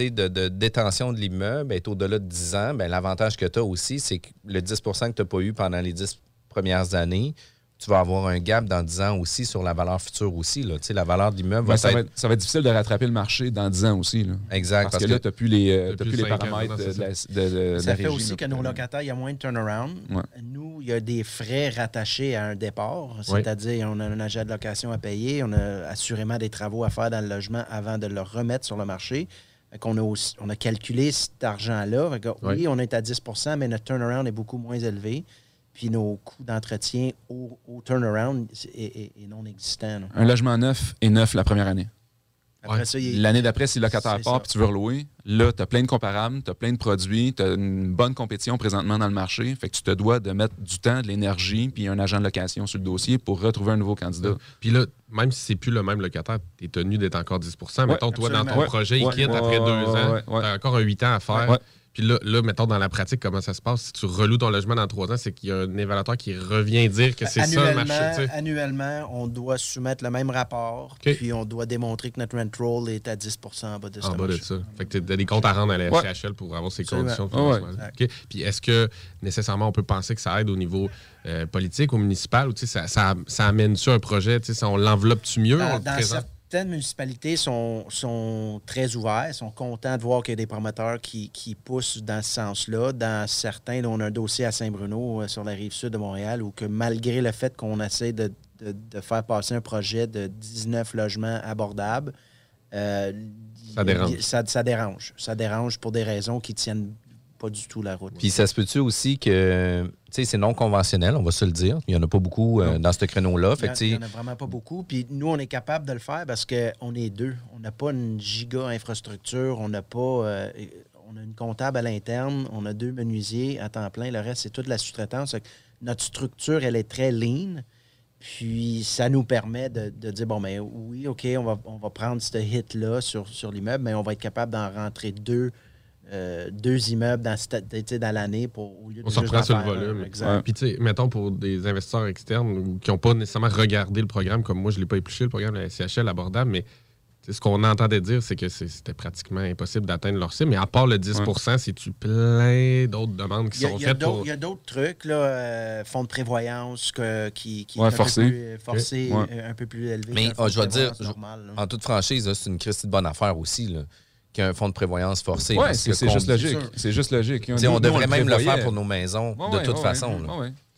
de, de détention de l'immeuble est au-delà de 10 ans, ben, l'avantage que tu as aussi, c'est que le 10% que tu n'as pas eu pendant les 10 premières années, tu vas avoir un gap dans 10 ans aussi sur la valeur future aussi. Là. Tu sais, La valeur de l'immeuble va ça, va être... être, ça va être difficile de rattraper le marché dans 10 ans aussi. là. Exact. Parce, parce que, là, tu n'as plus les, euh, plus les ans, paramètres de, la, ça. de- Ça la fait régie, aussi là. que nos locataires, il y a moins de turnaround. Ouais. Nous, il y a des frais rattachés à un départ, Ouais. c'est-à-dire on a un agent de location à payer, on a assurément des travaux à faire dans le logement avant de le remettre sur le marché. Qu'on a, aussi- on a calculé cet argent-là. Oui, on est à 10% mais notre turnaround est beaucoup moins élevé. Puis nos coûts d'entretien au, au turnaround est, est- est non existant. là. Un logement neuf est neuf la première année. L'année d'après, si le locataire part puis tu veux relouer, là, tu as plein de comparables, tu as plein de produits, tu as une bonne compétition présentement dans le marché. Fait que tu te dois de mettre du temps, de l'énergie, puis un agent de location sur le dossier pour retrouver un nouveau candidat. Puis là, même si c'est plus le même locataire, tu es tenu d'être encore 10% Mettons, toi, dans ton. Ouais. projet, il Ouais. quitte Ouais, après ouais, deux ouais, ans. ouais, ouais. Tu as encore un 8 ans à faire. Puis là, là, mettons, dans la pratique, comment ça se passe? Si tu reloues ton logement dans trois ans, c'est qu'il y a un évaluateur qui revient dire que c'est ça le annuellement, marché. tu sais. annuellement, on doit soumettre le même rapport, OK. puis on doit démontrer que notre rent roll est à 10% en bas de ce En bas de ça. Fait que tu as des comptes à rendre à la Ouais. Pour avoir ces Absolument. conditions de Ah ouais. Puis est-ce que nécessairement on peut penser que ça aide au niveau euh, politique, au municipal, ou tu sais, ça, ça, ça amène-tu un projet? tu sais, ça, On l'enveloppe-tu mieux? on Dans, le dans présente? Certaines municipalités sont, sont très ouverts, sont contents de voir qu'il y a des promoteurs qui, qui poussent dans ce sens-là. Dans certains, là, on a un dossier à Saint-Bruno, euh, sur la rive sud de Montréal, où que malgré le fait qu'on essaie de, de- de faire passer un projet de 19 logements abordables, euh, Ça dérange. Ça, ça dérange. Ça dérange pour des raisons qui tiennent pas du tout la route. Puis ça se peut-tu aussi que, tu sais, c'est non conventionnel, on va se le dire. Il n'y en a pas beaucoup euh, dans ce créneau-là. Il n'y en a vraiment pas beaucoup. Puis nous, on est capable de le faire parce qu'on est deux. On n'a pas une giga infrastructure. On n'a pas. euh, on a une comptable à l'interne. On a deux menuisiers à temps plein. Le reste, c'est toute la sous-traitance. Notre structure, elle est très lean. Puis ça nous permet de, de dire bon, mais oui, OK, on va, on va prendre ce hit-là sur, sur l'immeuble, mais on va être capable d'en rentrer deux. Euh, deux immeubles dans, l'année pour au lieu de On s'en prend en sur le volume. Exact. Puis, tu sais, mettons pour des investisseurs externes ou qui n'ont pas nécessairement regardé le programme, comme moi, je ne l'ai pas épluché, le programme de la SCHL abordable, mais ce qu'on entendait dire, c'est que c'était pratiquement impossible d'atteindre leur cible. Mais à part le 10% c'est-tu plein d'autres demandes qui a- sont faites pour. il y a d'autres trucs, là, euh, fonds de prévoyance que- qui, qui Ouais, est un peu plus euh, forcé, Ouais. un peu plus élevé. Mais oh, je vais dire, normal, en toute franchise, c'est une Christie de bonne affaire aussi, là, qu'un fonds de prévoyance forcé. C'est juste logique. sûr. C'est juste logique. Tu sais, Nous, on nous, devrait même le faire pour nos maisons, Ouais, de ouais, toute ouais, façon.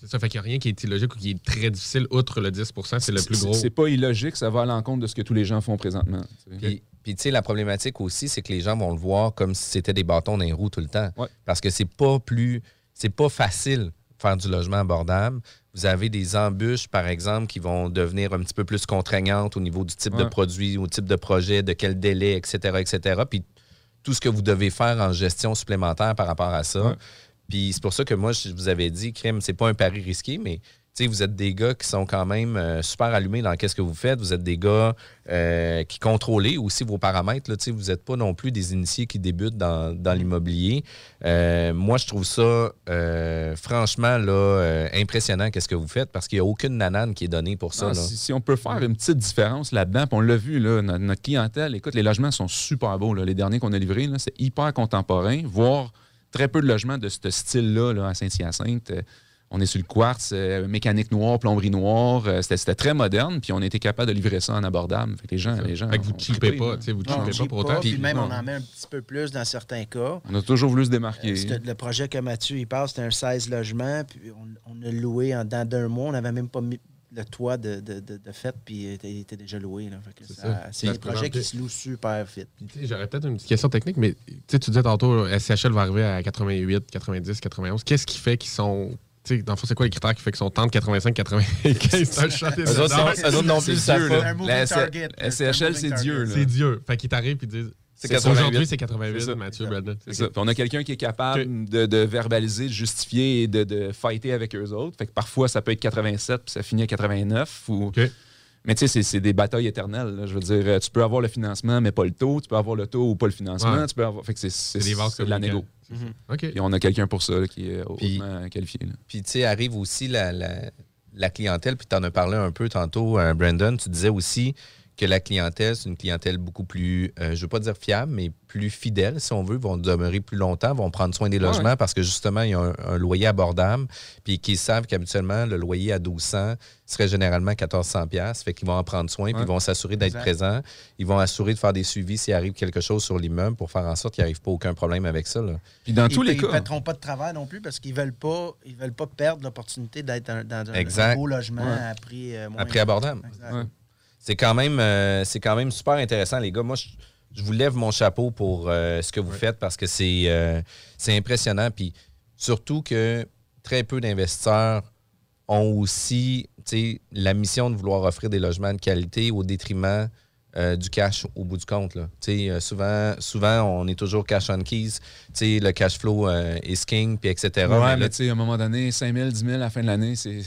ça, fait qu'il n'y a rien qui est illogique ou qui est très difficile, outre le 10 c'est le plus gros. C'est pas illogique, ça va à l'encontre de ce que tous les gens font présentement. Puis, puis, tu sais, la problématique aussi, c'est que les gens vont le voir comme si c'était des bâtons dans les roues tout le temps. Ouais. Parce que c'est pas plus. C'est pas facile faire du logement abordable. Vous avez des embûches, par exemple, qui vont devenir un petit peu plus contraignantes au niveau du type de produit, au type de projet, de quel délai, etc., etc. Puis tout ce que vous devez faire en gestion supplémentaire par rapport à ça. Ouais. Puis c'est pour ça que moi, je vous avais dit, crime, c'est pas un pari risqué, mais vous êtes des gars qui sont quand même euh, super allumés dans qu'est-ce que vous faites. Vous êtes des gars euh, qui contrôlez aussi vos paramètres. Là, vous n'êtes pas non plus des initiés qui débutent dans, dans l'immobilier. Euh, moi, je trouve ça franchement là, impressionnant qu'est-ce que vous faites parce qu'il n'y a aucune nanane qui est donnée pour ça. Non, là. si, si on peut faire une petite différence là-dedans, on l'a vu, là, notre, notre clientèle, écoute, les logements sont super beaux. là. Les derniers qu'on a livrés, c'est hyper contemporain, voire très peu de logements de ce style-là là, à Saint-Hyacinthe. On est sur le quartz, euh, mécanique noire, plomberie noire. euh, C'était c'était très moderne, puis on était capable de livrer ça en abordable. Fait que les gens, les gens Fait que vous cheapez pas, tu sais, vous cheapez on pas pour autant. puis Puis- même, on en met un petit peu plus dans certains cas. On a toujours voulu se démarquer. Euh, le projet que Mathieu il parle, c'était un 16 logements, puis on, on a loué en dedans d'un mois. On n'avait même pas mis le toit de, de, de- de fait, puis il était, il était déjà loué. là. Fait que C'est des projets présentait. qui se louent super vite. J'aurais peut-être une petite question technique, mais tu sais, tu disais tantôt, SCHL va arriver à 88, 90, 91. Qu'est-ce qui fait qu'ils sont. Tu sais, dans le fond, c'est quoi les critères qui fait qu'ils sont entre 85, 95? C'est un chat des Eux autres, non plus, là. pas. La. SCHL, C'est Dieu. C'est Dieu. Fait qu'ils t'arrivent et disent. C'est c'est 88. Aujourd'hui, c'est 88, C'est ça. Mathieu, Brandon. C'est ça. Puis on a quelqu'un qui est capable de, de verbaliser, de justifier et de, de fighter avec eux autres. Fait que parfois, ça peut être 87 puis ça finit à 89. Ou... OK. Mais tu sais, c'est- des batailles éternelles. là. Je veux dire, euh, tu peux avoir le financement, mais pas le taux. Tu peux avoir le taux ou pas le financement. Ouais. Tu peux avoir... Fait que c'est de la négo. OK. Puis on a quelqu'un pour ça là, qui est Puis- hautement qualifié. là. Puis, tu sais, arrive aussi la, la- la clientèle, puis tu en as parlé un peu tantôt, euh, Brandon. Tu disais aussi que la clientèle, c'est une clientèle beaucoup plus, euh, je ne veux pas dire fiable, mais plus fidèle, si on veut, vont demeurer plus longtemps, vont prendre soin des Ouais. logements parce que justement, il y a un, un loyer abordable, puis qu'ils savent qu'habituellement, le loyer à 1200 serait généralement 1400 pièces fait qu'ils vont en prendre soin, puis Ouais. ils vont s'assurer d'être présents. Ils vont assurer de faire des suivis s'il arrive quelque chose sur l'immeuble pour faire en sorte qu'il n'y arrive pas aucun problème avec ça. là. Puis dans Ils tous les Ils cas. ne mettront pas de travail non plus parce qu'ils veulent pas, ils veulent pas perdre l'opportunité d'être dans un, Exact. un beau logement Ouais. à prix euh, moins À prix abordable. C'est quand même euh, c'est quand même super intéressant, les gars. Moi, je, je vous lève mon chapeau pour euh, ce que vous faites parce que c'est euh, c'est impressionnant. Puis surtout que très peu d'investisseurs ont aussi la mission de vouloir offrir des logements de qualité au détriment euh, du cash au bout du compte. Là. Euh, souvent, souvent, on est toujours cash on keys. Le cash flow euh, is king, puis etc. Ouais, Mais à un moment donné, 5 000, 10 000 à la fin de l'année, c'est.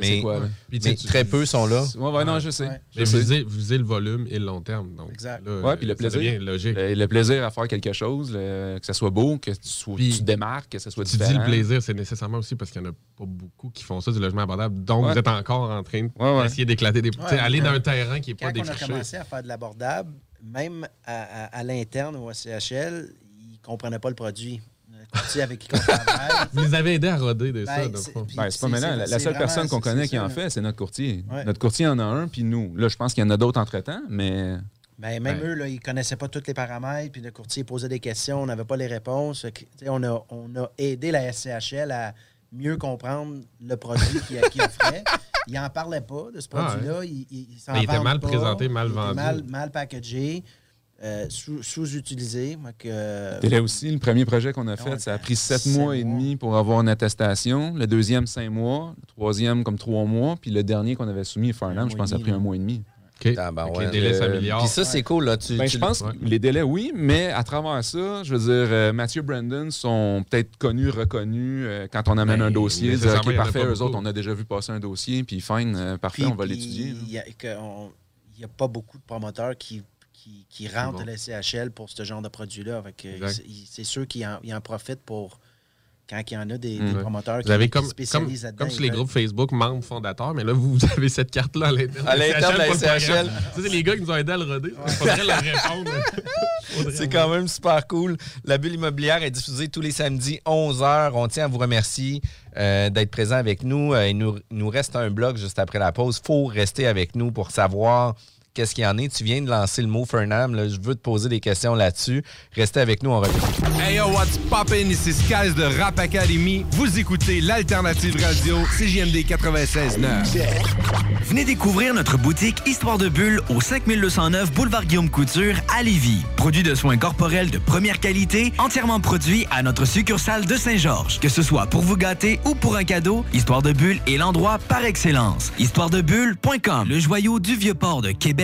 Mais- quoi, là? Puis, tu sais, mais tu- très peu sont là. Ouais, ouais, non, je sais. Ouais. Je sais. viser, viser le volume et le long terme. Donc, Exact. là, Ouais, puis le plaisir. logique. Le, le plaisir à faire quelque chose, le- que ça soit beau, que tu, sois- Puis, tu démarques, que ça soit Tu différent. dis le plaisir, c'est nécessairement aussi parce qu'il n'y en a pas beaucoup qui font ça du logement abordable. Donc, Ouais. vous êtes encore en train Ouais, ouais. d'essayer d'éclater des. tu aller dans un terrain qui n'est pas Quand on a défriché. commencé à faire de l'abordable, même à, à- à l'interne ou à CHL, ils ne comprenaient pas le produit. Le courtier avec qui on travaille. Vous les avez aidés à roder de ça. Ben, c'est- Ben, c'est pas maintenant. La, seule vraiment- personne qu'on connaît qui en fait, c'est notre courtier. Ouais. Notre courtier en a un, puis nous. Là, je pense qu'il y en a d'autres entre-temps, mais Ben, même Ouais. eux, là, ils ne connaissaient pas tous les paramètres, puis le courtier posait des questions, on n'avait pas les réponses. On, a, on a aidé la SCHL à mieux comprendre le produit qu'il qu'il offrait. Ils n'en parlaient pas de ce Ah, produit-là. Ils, ils, ils s'en Mais il était mal pas. présenté, mal Il était vendu. Mal, mal packagé, euh, sous- sous-utilisé. Que, euh, là aussi, le premier projet qu'on a Ah fait, ça a pris sept mois et demi pour avoir une attestation. Le deuxième, cinq mois. Le troisième, comme trois mois. Puis le dernier qu'on avait soumis, Farnham, je pense, ça a pris un mois et demi. Tabarouette. Avec les délais s'améliorent. Puis ça, c'est cool. Là. Tu, Ben, tu- je pense que les délais, oui, mais à travers ça, je veux dire, euh, Mathieu Brandon sont peut-être connus, reconnus euh, quand on amène Ben, un dossier. Dire, OK, parfait, eux beaucoup. autres, on a déjà vu passer un dossier, puis fine, euh, parfait, Puis- on va l'étudier. Il y a- que on- il y a pas beaucoup de promoteurs qui, qui, qui rentrent bon. la CHL pour ce genre de produit-là. C'est- sûr qu'ils en, profitent pour quand il y en a des, Mm. des promoteurs Vous qui, avez comme, comme, spécialisent là-dedans. comme sur les groupes Facebook, membres fondateurs, mais là, vous, vous avez cette carte-là à l'interne de la. Ça, c'est les gars qui nous ont aidés à le roder. Il faudrait leur répondre. C'est quand même super cool. La bulle immobilière est diffusée tous les samedis 11h. On tient à vous remercier euh, d'être présent avec nous. Euh, il, nous. il nous reste un blog juste après la pause. faut rester avec nous pour savoir qu'est-ce qu'il y en est. Tu viens de lancer le mot Fernam. là. Je veux te poser des questions là-dessus. Restez avec nous, on revient. Hey yo, what's poppin'? Ici Skies de Rap Academy. Vous écoutez l'Alternative Radio, CJMD 96.9. Venez découvrir notre boutique Histoire de Bulle au 5209 Boulevard Guillaume Couture à Lévis. Produit de soins corporels de première qualité, entièrement produit à notre succursale de Saint-Georges. Que ce soit pour vous gâter ou pour un cadeau, Histoire de Bulle est l'endroit par excellence. Histoiredebulle.com Le joyau du Vieux-Port de Québec,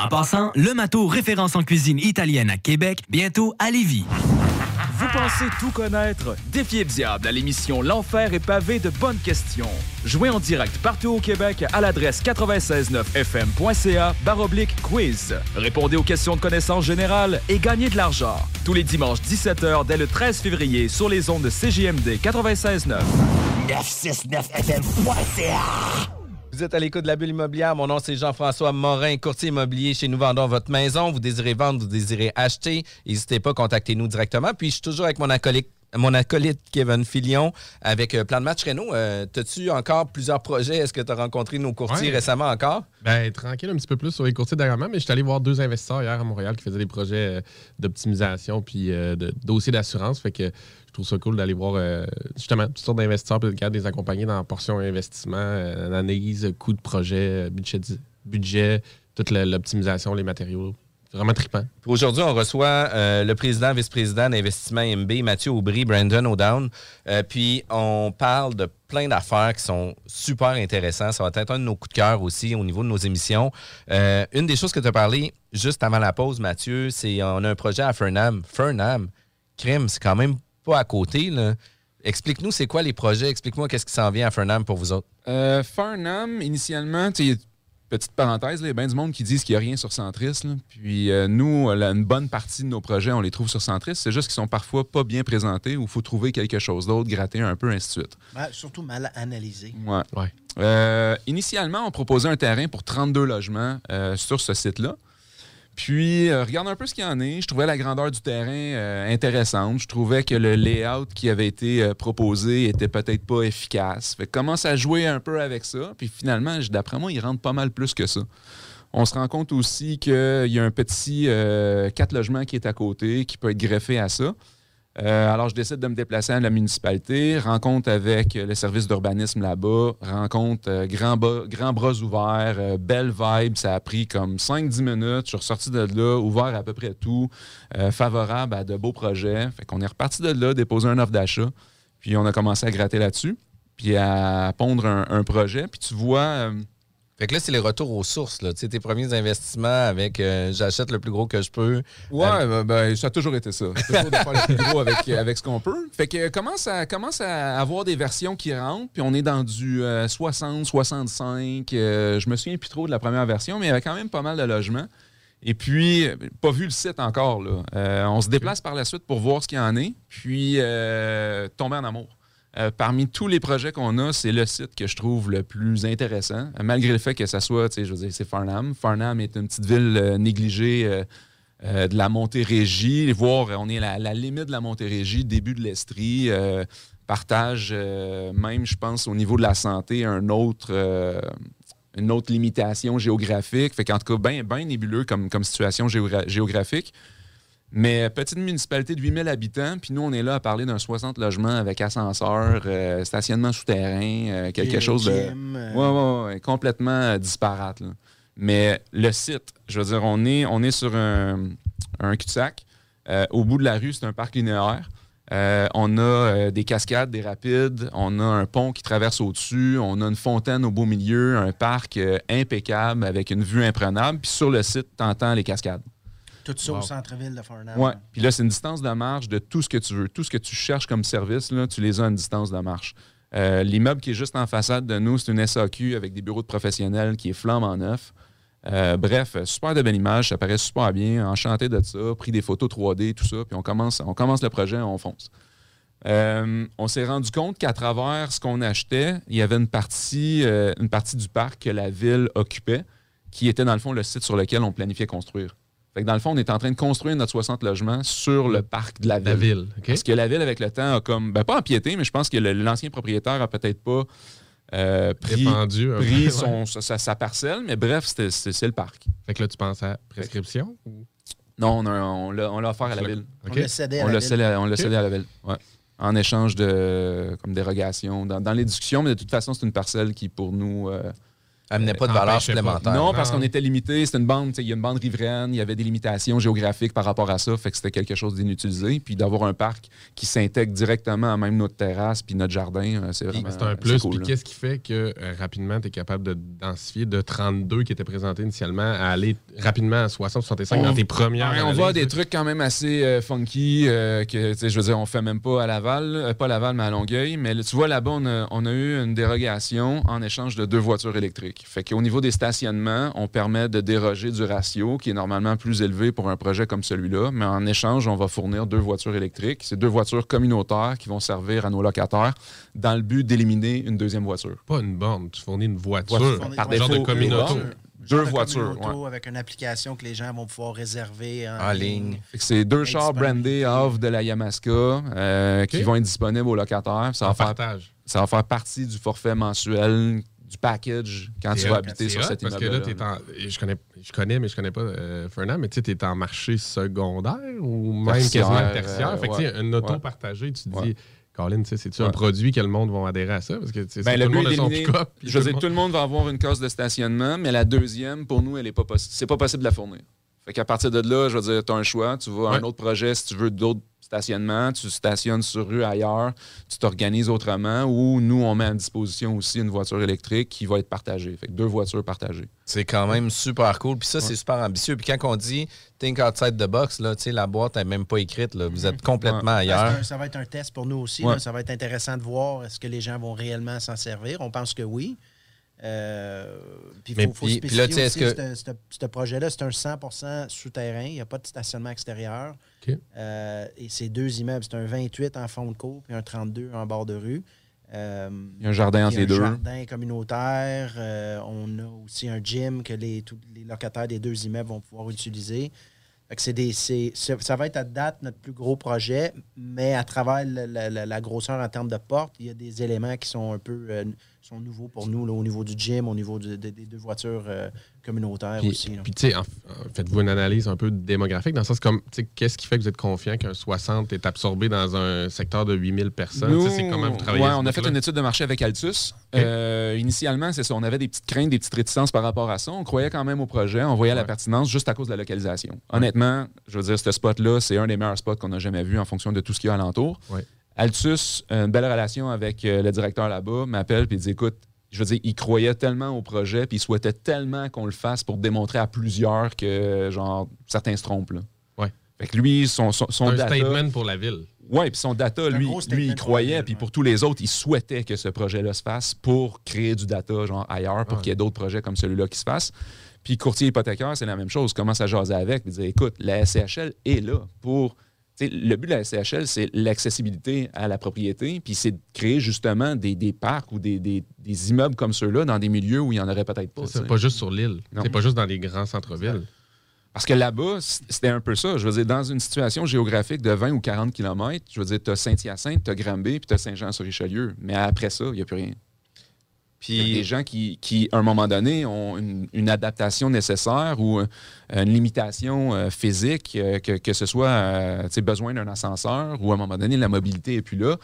En passant, le Mato référence en cuisine italienne à Québec, bientôt à Lévis. Vous pensez tout connaître? Défiez le diable à l'émission L'Enfer est pavé de bonnes questions. Jouez en direct partout au Québec à l'adresse 969fm.ca baroblique quiz. Répondez aux questions de connaissance générale et gagnez de l'argent. Tous les dimanches 17h dès le 13 février sur les ondes de CGMD 96.9. 969fm.ca Vous êtes à l'écoute de la bulle immobilière. Mon nom, c'est Jean-François Morin, courtier immobilier chez Nous Vendons Votre Maison. Vous désirez vendre, vous désirez acheter. N'hésitez pas, contactez-nous directement. Puis, je suis toujours avec mon acolyte, mon acolyte Kevin Filion avec euh, Plan de match Renault. Euh, T'as-tu encore plusieurs projets? Est-ce que tu as rencontré nos courtiers Ouais. récemment encore? Ben, tranquille un petit peu plus sur les courtiers dernièrement, mais je suis allé voir deux investisseurs hier à Montréal qui faisaient des projets euh, d'optimisation puis euh, de dossiers d'assurance. Fait que trouve ça cool d'aller voir euh, justement toutes sortes d'investisseurs puis de les accompagner dans la portion investissement, euh, analyse, coût de projet, euh, budget, budget toute l'optimisation, les matériaux. Vraiment trippant. Aujourd'hui, on reçoit euh, le président, vice-président d'investissement MB, Mathieu Aubry, Brandon O'Down. Puis on parle de plein d'affaires qui sont super intéressantes. Ça va être un de nos coups de cœur aussi au niveau de nos émissions. Une des choses que tu as parlé juste avant la pause, Mathieu, c'est on a un projet à Fernam. Fernam, crime, c'est quand même pas à côté. là. Explique-nous, c'est quoi les projets? Explique-moi qu'est-ce qui s'en vient à Fernam pour vous autres. Euh, Farnham, initialement, tu petite parenthèse, là, il y a bien du monde qui disent qu'il n'y a rien sur Centris. là. Puis euh, nous, la- une bonne partie de nos projets, on les trouve sur Centris. C'est juste qu'ils sont parfois pas bien présentés ou il faut trouver quelque chose d'autre, gratter un peu, ainsi de suite. Ouais, surtout mal analysé. Ouais. Euh, initialement, on proposait un terrain pour 32 logements euh, sur ce site-là. Puis, euh, regarde un peu ce qu'il y en est. Je trouvais la grandeur du terrain euh, intéressante. Je trouvais que le layout qui avait été euh, proposé était peut-être pas efficace. Fait que commence à jouer un peu avec ça. Puis finalement, d'après moi, il rentre pas mal plus que ça. On se rend compte aussi qu'il y a un petit 4 logements qui est à côté, qui peut être greffé à ça. Euh, alors, je décide de me déplacer à la municipalité, rencontre avec euh, le service d'urbanisme là-bas, rencontre euh, grand, bras ouverts, belle vibe. Ça a pris comme 5-10 minutes. Je suis ressorti de là, ouvert à peu près tout, favorable à de beaux projets. Fait qu'on est reparti de là, déposer un offre d'achat, puis on a commencé à gratter là-dessus, puis à pondre un projet. Puis tu vois. Euh, Fait que là, c'est les retours aux sources. Là. Tu sais, tes premiers investissements avec euh, j'achète le plus gros que je peux. Ouais, Euh, ben, ben, ça a toujours été ça. Toujours de faire le plus gros avec, avec ce qu'on peut. Fait que euh, commence à, commence à avoir des versions qui rentrent, puis on est dans du euh, 60, 65. euh, je me souviens plus trop de la première version, mais il y avait quand même pas mal de logements. Et puis, euh, pas vu le site encore. Là. Euh, on se déplace par la suite pour voir ce qu'il y en est, puis euh, tomber en amour. Euh, parmi tous les projets qu'on a, c'est le site que je trouve le plus intéressant, euh, malgré le fait que ça soit, tu sais, je veux dire, c'est Farnham. Farnham est une petite ville euh, négligée de la Montérégie. Voir, euh, on est à la, limite de la Montérégie, début de l'Estrie. partage même, je pense, au niveau de la santé, un autre, une autre limitation géographique. Fait qu'en tout cas, bien ben nébuleux comme, situation géogra- géographique. Mais petite municipalité de 8000 habitants, puis nous, on est là à parler d'un 60 logements avec ascenseur, euh, stationnement souterrain, euh, quelque Gym, chose de. euh. Ouais, ouais, ouais, complètement euh, disparate. là. Mais le site, je veux dire, on est, on est sur un, un cul-de-sac. Euh, au bout de la rue, c'est un parc linéaire. Euh, on a euh, des cascades, des rapides, on a un pont qui traverse au-dessus, on a une fontaine au beau milieu, un parc euh, impeccable avec une vue imprenable. Puis sur le site, t'entends les cascades. Tout ça Wow. au centre-ville de Farnham. Ouais. Puis là, c'est une distance de marche de tout ce que tu veux. Tout ce que tu cherches comme service, là, tu les as à une distance de marche. Euh, L'immeuble qui est juste en façade de nous, c'est une SAQ avec des bureaux de professionnels qui est flambant neuf. Euh, bref, super de belle image, ça paraît super bien, enchanté de ça, pris des photos 3D, tout ça, puis on commence, on commence le projet, on fonce. Euh, on s'est rendu compte qu'à travers ce qu'on achetait, il y avait une partie, euh, une partie du parc que la ville occupait, qui était dans le fond le site sur lequel on planifiait construire. Fait que dans le fond, on est en train de construire notre 60 logements sur le parc de la ville. La ville, OK. Parce que la ville, avec le temps, a comme. Ben, pas empiété, mais je pense que l'ancien propriétaire a peut-être pas euh, pris, peu, ouais. sa, sa- sa parcelle, mais bref, c'est le parc. Fait que là, tu penses à prescription? ou- Non, on, l'a on offert à la ville. On l'a cédé On la ville. cédé, à- on l'a Ok. cédé à la ville. ouais. En échange de comme dérogation. Dans, dans les discussions, mais de toute façon, c'est une parcelle qui, pour nous. euh, Amenait pas de valeur supplémentaire. non, parce qu'on était limité. C'était une bande, tu sais, il y a une bande riveraine, il y avait des limitations géographiques par rapport à ça, fait que c'était quelque chose d'inutilisé. Puis d'avoir un parc qui s'intègre directement à même notre terrasse puis notre jardin, euh, c'est vraiment C'est un plus. cool, Puis qu'est-ce qui fait que euh, rapidement, tu es capable de densifier de 32 qui étaient présentés initialement à aller rapidement à 60, 65 dans tes premières Ouais, on voit des trucs quand même assez euh, funky euh, que, tu sais, je veux dire, on fait même pas à Laval, euh, pas à Laval, mais à Longueuil. Mais tu vois, là-bas, on a, on a eu une dérogation en échange de deux voitures électriques. Fait qu'au niveau des stationnements, on permet de déroger du ratio qui est normalement plus élevé pour un projet comme celui-là. Mais en échange, on va fournir deux voitures électriques. C'est deux voitures communautaires qui vont servir à nos locataires dans le but d'éliminer une deuxième voiture. Pas une borne, tu fournis une voiture. Voiture. Par Par genre de défaut, communauté. Deux de voitures, communauto Avec une application que les gens vont pouvoir réserver en, En ligne. C'est deux chars brandés off de la Yamaska euh, qui vont être disponibles aux locataires. Ça va, En faire, partage. ça va faire partie du forfait mensuel, du package quand tu vas habiter sur hot, cet Parce que là, en- je, connais, je connais, mais je connais pas euh, Fernand, mais tu es en marché secondaire ou même Tertiaire, quasiment tertiaire. euh, fait que ouais. une auto Ouais. partagée, tu te dis, Colin, tu sais, c'est-tu un produit que le monde va adhérer à ça? Parce que Ben, c'est le tout le monde a son pick-up. Je veux dire, monde- tout le monde va avoir une case de stationnement, mais la deuxième, pour nous, elle est pas possi- c'est pas possible de la fournir. Fait qu'à partir de là, je veux dire, tu as un choix. Tu vas à un autre projet si tu veux d'autres stationnements, tu stationnes sur rue ailleurs, tu t'organises autrement, ou nous, on met à disposition aussi une voiture électrique qui va être partagée. Fait que deux voitures partagées. C'est quand même super cool. Puis ça, c'est super ambitieux. Puis quand on dit think outside the box, là, tu sais, la boîte n'est même pas écrite. Là. Vous êtes complètement Ben, c'est ailleurs. ça va être un test pour nous aussi. Ouais. là. Ça va être intéressant de voir est-ce que les gens vont réellement s'en servir. On pense que oui. Euh, puis faut, faut puis- puis là, spécifier tu sais, aussi, est-ce que- ce- projet-là, c'est un 100% souterrain. Il n'y a pas de stationnement extérieur. Euh, et c'est deux immeubles. C'est un 28 en fond de cour puis un 32 en bord de rue. Euh, Il y a un jardin entre il y a les deux. Un jardin communautaire. Euh, on a aussi un gym que les, tous les locataires des deux immeubles vont pouvoir utiliser. Fait que c'est des, ça va être à date notre plus gros projet, mais à travers la, la- grosseur en termes de porte, il y a des éléments qui sont un peu euh, sont nouveaux pour nous là, au niveau du gym, au niveau de- des deux voitures euh, communautaires Puis, aussi. là. puis, tu sais, en- en- faites-vous une analyse un peu démographique dans le sens comme, tu sais, qu'est-ce qui fait que vous êtes confiant qu'un 60 est absorbé dans un secteur de 8000 personnes? Nous, c'est comment vous travaillez ouais, on a fait une étude de marché avec Altus. Euh, initialement, c'est ça. On avait des petites craintes, des petites réticences par rapport à ça. On croyait quand même au projet. On voyait la pertinence juste à cause de la localisation. Honnêtement, je veux dire, ce spot-là, c'est un des meilleurs spots qu'on a jamais vu en fonction de tout ce qu'il y a alentour. Ouais. Altus, une belle relation avec euh, le directeur là-bas, m'appelle et dit écoute, je veux dire, il croyait tellement au projet puis il souhaitait tellement qu'on le fasse pour démontrer à plusieurs que, genre, certains se trompent. Là. Ouais. Fait que lui, son, son, son un data- statement pour la ville. oui, puis son data, lui, lui, il croyait, puis pour tous les autres, il souhaitait que ce projet-là se fasse pour créer du data, genre ailleurs, pour Ouais. qu'il y ait d'autres projets comme celui-là qui se fassent. Puis courtier hypothécaire, c'est la même chose. Commence à jaser avec, puis dire, écoute, la SCHL est là pour. Le but de la SCHL, c'est l'accessibilité à la propriété, puis c'est de créer justement des, des parcs ou des, des- des immeubles comme ceux-là dans des milieux où il n'y en aurait peut-être pas. C'est pas juste sur l'île. C'est pas juste dans les grands centres-villes. Parce que là-bas, c'était un peu ça. Je veux dire, dans une situation géographique de 20 ou 40 km, je veux dire, tu as Saint-Hyacinthe, tu as Granby, puis tu as Saint-Jean-sur-Richelieu. Mais après ça, il n'y a plus rien. Il y a des gens qui, qui, à un moment donné, ont une, une adaptation nécessaire ou euh, une limitation euh, physique, euh, que, que, ce soit euh, besoin d'un ascenseur ou à un moment donné, la mobilité n'est plus là.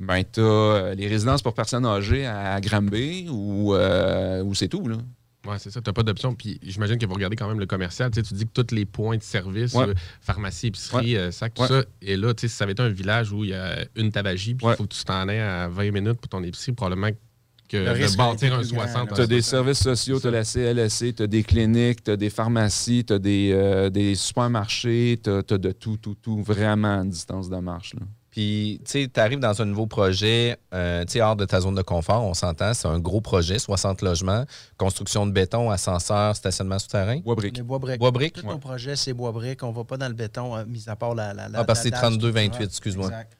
Ben, tu as les résidences pour personnes âgées à Granby ou, ou c'est tout. Là. Oui, c'est ça. Tu n'as pas d'option. Puis j'imagine que vous regardez quand même le commercial. Tu, sais, tu dis que tous les points de service, Ouais. euh, pharmacie, épicerie, Ouais. euh, sac, tout Ouais. ça. Et là, tu sais, si ça avait été un village où il y a une tabagie, puis il faut que tu t'en aies à 20 minutes pour ton épicerie, probablement que De bâtir un été plus grand, 60. Tu as des services sociaux, tu as la CLSC, tu as des cliniques, tu as des pharmacies, tu as des, euh, des supermarchés, tu as, de tout, tout, tout, vraiment à distance de marche. Là. Puis, tu sais, tu arrives dans un nouveau projet, euh, tu sais, hors de ta zone de confort, on s'entend, c'est un gros projet, 60 logements, construction de béton, ascenseur, stationnement souterrain. Bois-brique. Les bois briques. Bois briques? Tous nos projets, c'est bois briques. On ne va pas dans le béton, euh, mis à part la. la, la Ah, parce que c'est la dalle 32, 28, structurelle. excuse-moi. Exact.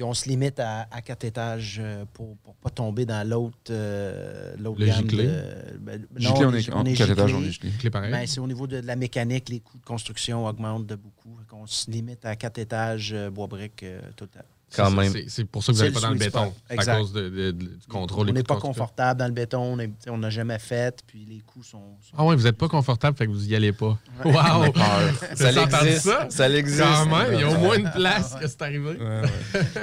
Puis on se limite à, à quatre étages euh, pour ne pas tomber dans l'autre euh, l'autre gamme giclé? de- ben, Giclé, non, on est- on est quatre étages, on est giclé. Giclé pareil? Ben, c'est au niveau de, de la mécanique, les coûts de construction augmentent de beaucoup. On se limite à quatre étages euh, bois briques euh, tout le temps. Quand C'est- même. c'est- C'est pour ça que vous n'allez C'est pas dans le béton. À cause de- de- de- du contrôle. On n'est pas confortable dans le béton. On n'a jamais fait, puis les coûts sont. sont- Ah ouais, vous n'êtes pas confortable, fait que vous y allez pas. Wow! Ça entendu existe. Ça existe. Quand même, il y a au moins une place que c'est arrivé.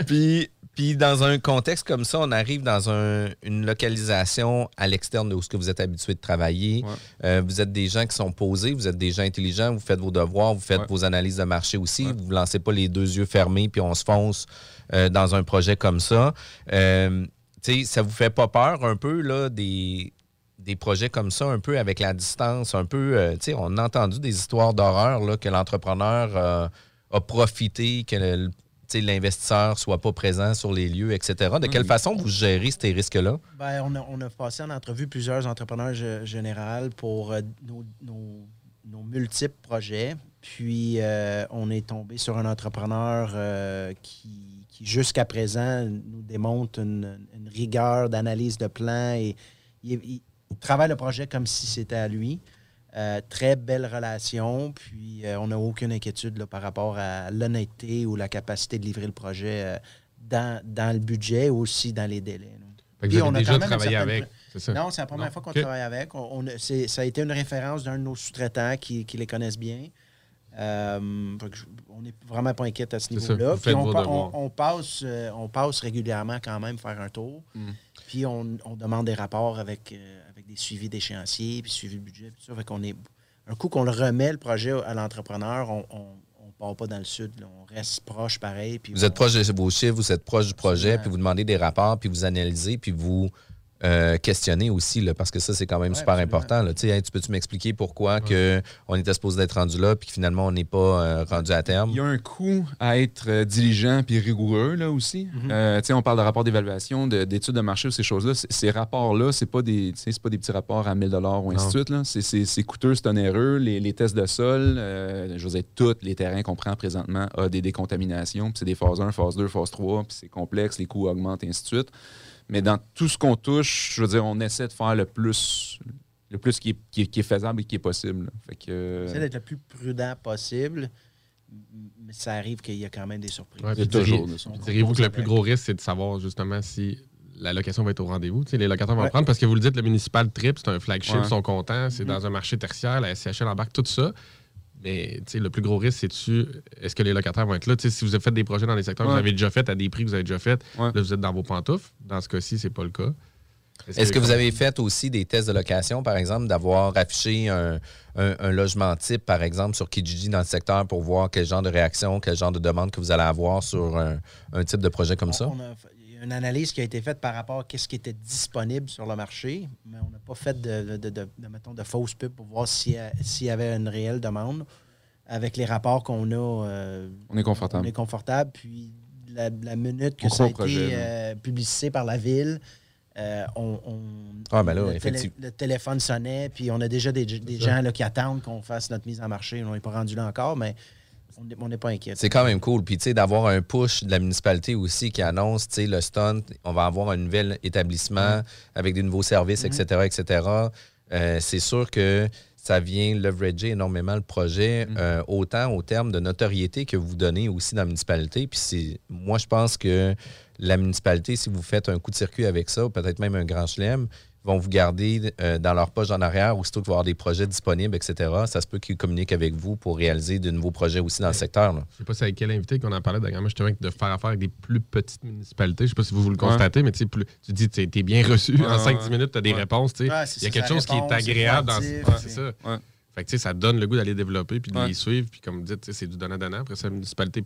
puis, puis dans un contexte comme ça, on arrive dans un- une localisation à l'externe de où ce que vous êtes habitué de travailler. Euh, vous êtes des gens qui sont posés, vous êtes des gens intelligents, vous faites vos devoirs, vous faites vos analyses de marché aussi. Vous ne vous lancez pas les deux yeux fermés puis on se fonce euh, dans un projet comme ça. Euh, tu sais, ça vous fait pas peur un peu là, des, des projets comme ça, un peu avec la distance, un peu, euh, tu sais, on a entendu des histoires d'horreur là, que l'entrepreneur euh, a profité, que le- l'investisseur soit pas présent sur les lieux, etc. De quelle Mhm. façon vous gérez ces risques-là? Ben, on, a, on a passé en entrevue plusieurs entrepreneurs gé- généraux pour euh, nos, nos- nos multiples projets. Puis, euh, on est tombé sur un entrepreneur euh, qui, qui, jusqu'à présent, nous démontre une, une rigueur d'analyse de plan et il, il- il travaille le projet comme si c'était à lui. Euh, très belle relation, puis euh, on n'a aucune inquiétude là, par rapport à l'honnêteté ou la capacité de livrer le projet euh, dans, dans le budget ou aussi dans les délais. là. Fait que Puis vous avez on a déjà travaillé certaine- avec, ça? Non, c'est la première Non. fois qu'on travaille avec. On, ça a été une référence d'un de nos sous-traitants qui, qui les connaissent bien. Je- on n'est vraiment pas inquiète à ce niveau-là. on, on- on passe, on passe régulièrement quand même faire un tour. Mm. Puis on, on demande des rapports avec des suivis d'échéanciers, puis suivi de budget. Puis tout ça. Fait qu'on est, un coup qu'on le remet, le projet à l'entrepreneur, on ne part pas dans le sud. là. On reste proche pareil. Puis Vous on- êtes proche de vos chiffres, vous êtes proche du projet, puis vous demandez des rapports, puis vous analysez, puis vous euh, questionnez aussi, là, parce que ça, c'est quand même Ouais, super absolument. important. Là. Tu sais, hey, tu peux-tu m'expliquer pourquoi que on était supposé être rendu là, puis que finalement, on n'est pas euh, rendu à terme? Il y a un coût à être euh, diligent puis rigoureux là aussi. Euh, tu sais, on parle de rapport d'évaluation, de- d'études de marché ou ces choses-là. C- Ces rapports-là, c'est pas des, pas des petits rapports à 1000 dollars ou ainsi Non. de suite. là. C'est- C'est c'est coûteux, c'est onéreux. Les, les tests de sol, euh, je veux dire, tous les terrains qu'on prend présentement ont des décontaminations. Puis c'est des phases 1, phase 2, phase 3. Puis c'est complexe, les coûts augmentent et ainsi de suite. Mais dans tout ce qu'on touche, je veux dire, on essaie de faire le plus, le plus qui est, qui est- qui est faisable et qui est possible. Fait que, euh, essaie d'être le plus prudent possible, mais ça arrive qu'il y a quand même des surprises. Ouais, puis puis Diriez-vous que le plus gros risque, c'est de savoir justement si la location va être au rendez-vous? Les locataires vont le Ouais. prendre parce que vous le dites, le municipal trip, c'est un flagship, Ouais. ils sont contents, c'est Mhm. dans un marché tertiaire, la SCHL embarque tout ça. Mais tu sais, le plus gros risque, c'est-tu est-ce que les locataires vont être là? Tu sais, si vous avez fait des projets dans des secteurs que vous avez déjà fait à des prix que vous avez déjà fait, Ouais. là, vous êtes dans vos pantoufles. Dans ce cas-ci, c'est pas le cas. Est-ce que vous avez fait aussi des tests de location, par exemple, d'avoir affiché un, un- un logement type, par exemple, sur Kijiji dans le secteur pour voir quel genre de réaction, quel genre de demande que vous allez avoir sur un, un type de projet comme ça? On a fait- il y a une analyse qui a été faite par rapport à ce qui était disponible sur le marché, mais on n'a pas fait de, de, de- de, mettons, de fausses pubs pour voir s'il y, avait une réelle demande. Avec les rapports qu'on a, euh, On est confortable. On est confortable. Puis la, la minute que On ça a projet, été euh, publicité par la ville, euh, on, on- Ah, ben là, le, télé- effectivement. le téléphone sonnait, puis on a déjà des, gens là, qui attendent qu'on fasse notre mise en marché. On n'est pas rendu là encore, mais on n'est- pas inquiet. C'est quand même cool. Puis, tu sais, d'avoir un push de la municipalité aussi qui annonce, tu sais, le stunt, on va avoir un nouvel établissement avec des nouveaux services, etc., etc. Euh, c'est sûr que, ça vient leverager énormément le projet, Mm. euh, autant au terme de notoriété que vous donnez aussi dans la municipalité. Puis c'est- moi, je pense que la municipalité, si vous faites un coup de circuit avec ça, ou peut-être même un grand chelem, vont vous garder euh, dans leur poche en arrière, aussitôt qu'il va y avoir des projets disponibles, etc. Ça se peut qu'ils communiquent avec vous pour réaliser de nouveaux projets aussi dans le secteur. là. Je sais pas si avec quel invité qu'on en parlait dernièrement, justement, de faire affaire avec des plus petites municipalités. Je sais pas si vous, vous le constatez, mais tu sais, plus- tu dis, tu es bien reçu. Ouais, en 5-10 ouais. minutes, tu as des Ouais. réponses. tu sais. Ouais, c'est Il y a quelque chose qui est c'est agréable dans c'est- c'est ça. Ouais. Fait que, tu sais, ça donne le goût d'aller développer puis de Ouais. les suivre. Puis comme vous dites, tu sais, c'est du donnant-donnant. Après ça, la municipalité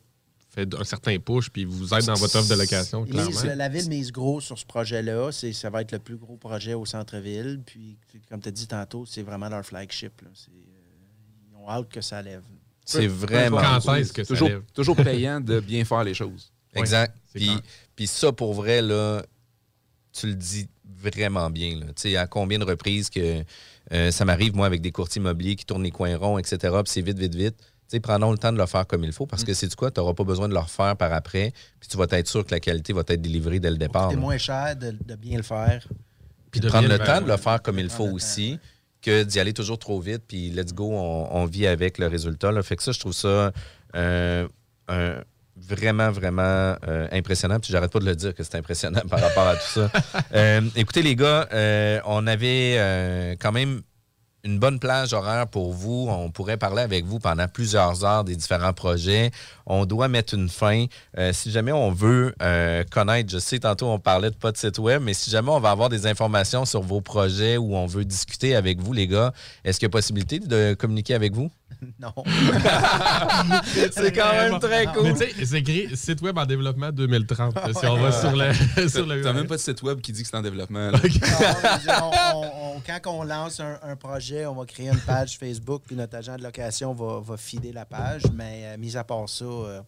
fait un certain push puis vous aide dans votre offre de location, clairement. la ville mise gros sur ce projet-là. C'est- Ça va être le plus gros projet au centre-ville. Puis, comme tu as dit tantôt, c'est vraiment leur flagship. là. Euh, ils ont hâte que ça lève. C'est vraiment Quand est-ce que ça toujours, lève? toujours payant de bien faire les choses. Exact. Puis, puis ça, pour vrai, là, tu le dis vraiment bien. là. Tu sais, à combien de reprises que euh, ça m'arrive, moi, avec des courtiers immobiliers qui tournent les coins ronds, etc., puis c'est vite, vite, vite. Prenons le temps de le faire comme il faut parce que c'est du quoi, tu n'auras pas besoin de le refaire par après, puis tu vas être sûr que la qualité va être délivrée dès le départ. C'est moins cher de, de bien le faire. Puis de de prendre le le temps faire, de le faire comme il faut temps, aussi que d'y aller toujours trop vite, puis let's go, on, on vit avec le résultat. Là. Fait que ça, je trouve ça euh, un- vraiment, vraiment euh, impressionnant. Puis j'arrête pas de le dire que c'est impressionnant par rapport à tout ça. Euh, écoutez, les gars, euh, on avait euh, quand même une bonne plage horaire pour vous. On pourrait parler avec vous pendant plusieurs heures des différents projets. On doit mettre une fin. Euh, si jamais on veut euh, connaître, je sais, tantôt on parlait de pas de site web, mais si jamais on va avoir des informations sur vos projets ou on veut discuter avec vous, les gars, est-ce qu'il y a possibilité de communiquer avec vous? Non. C'est quand même très Mais cool. tu sais, c'est écrit site web en développement 2030. si on va sur le, sur le T'as même pas de site web qui dit que c'est en développement. Non, on- on- quand on lance un, un projet, on va créer une page Facebook, puis notre agent de location va, va fider la page. Mais euh, mis à part ça, euh,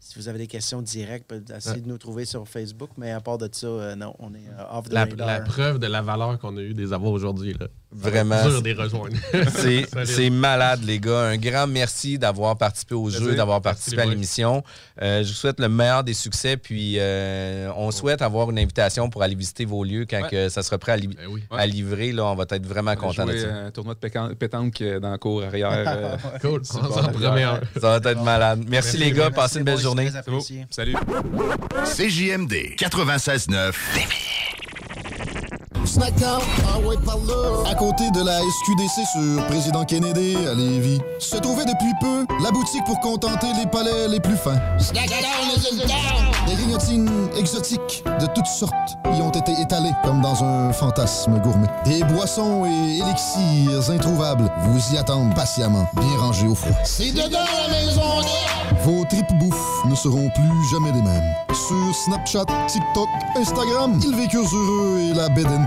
si vous avez des questions directes, essayez de nous trouver sur Facebook. Mais à part de ça, euh, non, on est euh, off the la, radar. la preuve de la valeur qu'on a eu des avoir aujourd'hui. là. Vraiment. C'est malade, les gars. Un grand merci d'avoir participé au jeu, d'avoir participé à l'émission. Euh, je vous souhaite le meilleur des succès. Puis, euh, on souhaite avoir une invitation pour aller visiter vos lieux quand que ça sera prêt à, livrer. Là, on va être vraiment content de ça. un tournoi de pétanque euh, dans la cour arrière. Cool. Ça va être malade. Merci, les gars. Passez une belle journée. Salut. CJMD 96.9. À côté de la SQDC sur Président Kennedy à Lévis, se trouvait depuis peu la boutique pour contenter les palais les plus fins. Des grignotines exotiques de toutes sortes y ont été étalées comme dans un fantasme gourmet. Des boissons et élixirs introuvables vous y attendent patiemment, bien rangés au froid. C'est dedans la maison Vos tripes bouffe ne seront plus jamais les mêmes. Sur Snapchat, TikTok, Instagram, ils vécurent heureux et la bed and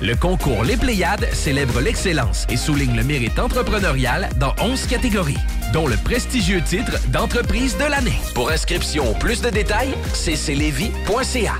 Le concours Les Pléiades célèbre l'excellence et souligne le mérite entrepreneurial dans 11 catégories, dont le prestigieux titre d'entreprise de l'année. Pour inscription ou plus de détails, cclevy.ca.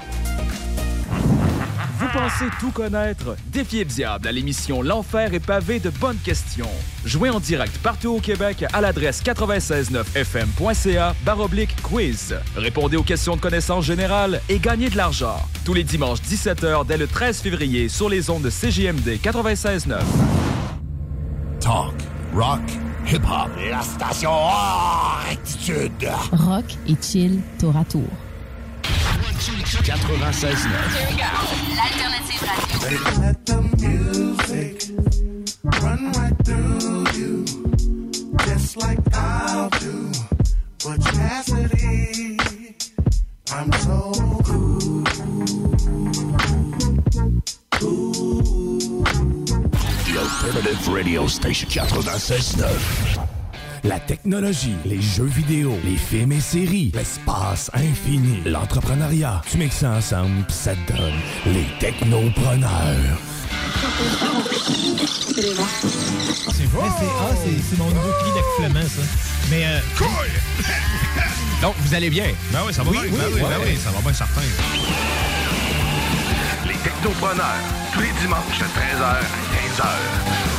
Vous pensez tout connaître? Défiez le diable à l'émission L'Enfer est pavé de bonnes questions. Jouez en direct partout au Québec à l'adresse 969fm.ca baroblique quiz. Répondez aux questions de connaissance générale et gagnez de l'argent. Tous les dimanches 17h dès le 13 février sur les ondes de CJMD 96.9. Talk, rock, hip-hop. La station rectitude. Rock et chill tour à tour. 96.9. L'alternative radio. Let the music run right through you, just like I'll do. But Cassidy, I'm so cool. The Alternative Radio Station 96.9. La technologie, les jeux vidéo, les films et séries, l'espace infini, l'entrepreneuriat. Tu mixes ça ensemble, pis ça te donne les technopreneurs. C'est vrai? Ah, c'est c'est mon nouveau cri d'accouplement, ça. Mais. Euh... Donc, vous allez bien? Ben oui, ça va Oui, bien. oui, ben oui, ouais. ben oui, ça va bien certain. Technopreneur, tous les dimanches de 13h à 15h.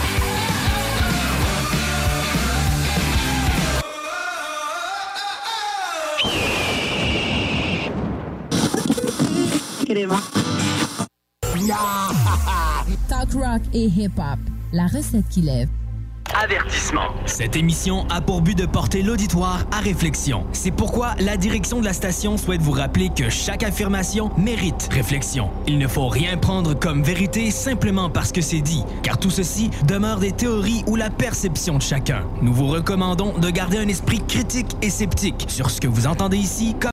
Talk rock et hip-hop. La recette qui lève. Avertissement. Cette émission a pour but de porter l'auditoire à réflexion. C'est pourquoi la direction de la station souhaite vous rappeler que chaque affirmation mérite réflexion. Il ne faut rien prendre comme vérité simplement parce que c'est dit, car tout ceci demeure des théories ou la perception de chacun. Nous vous recommandons de garder un esprit critique et sceptique sur ce que vous entendez ici comme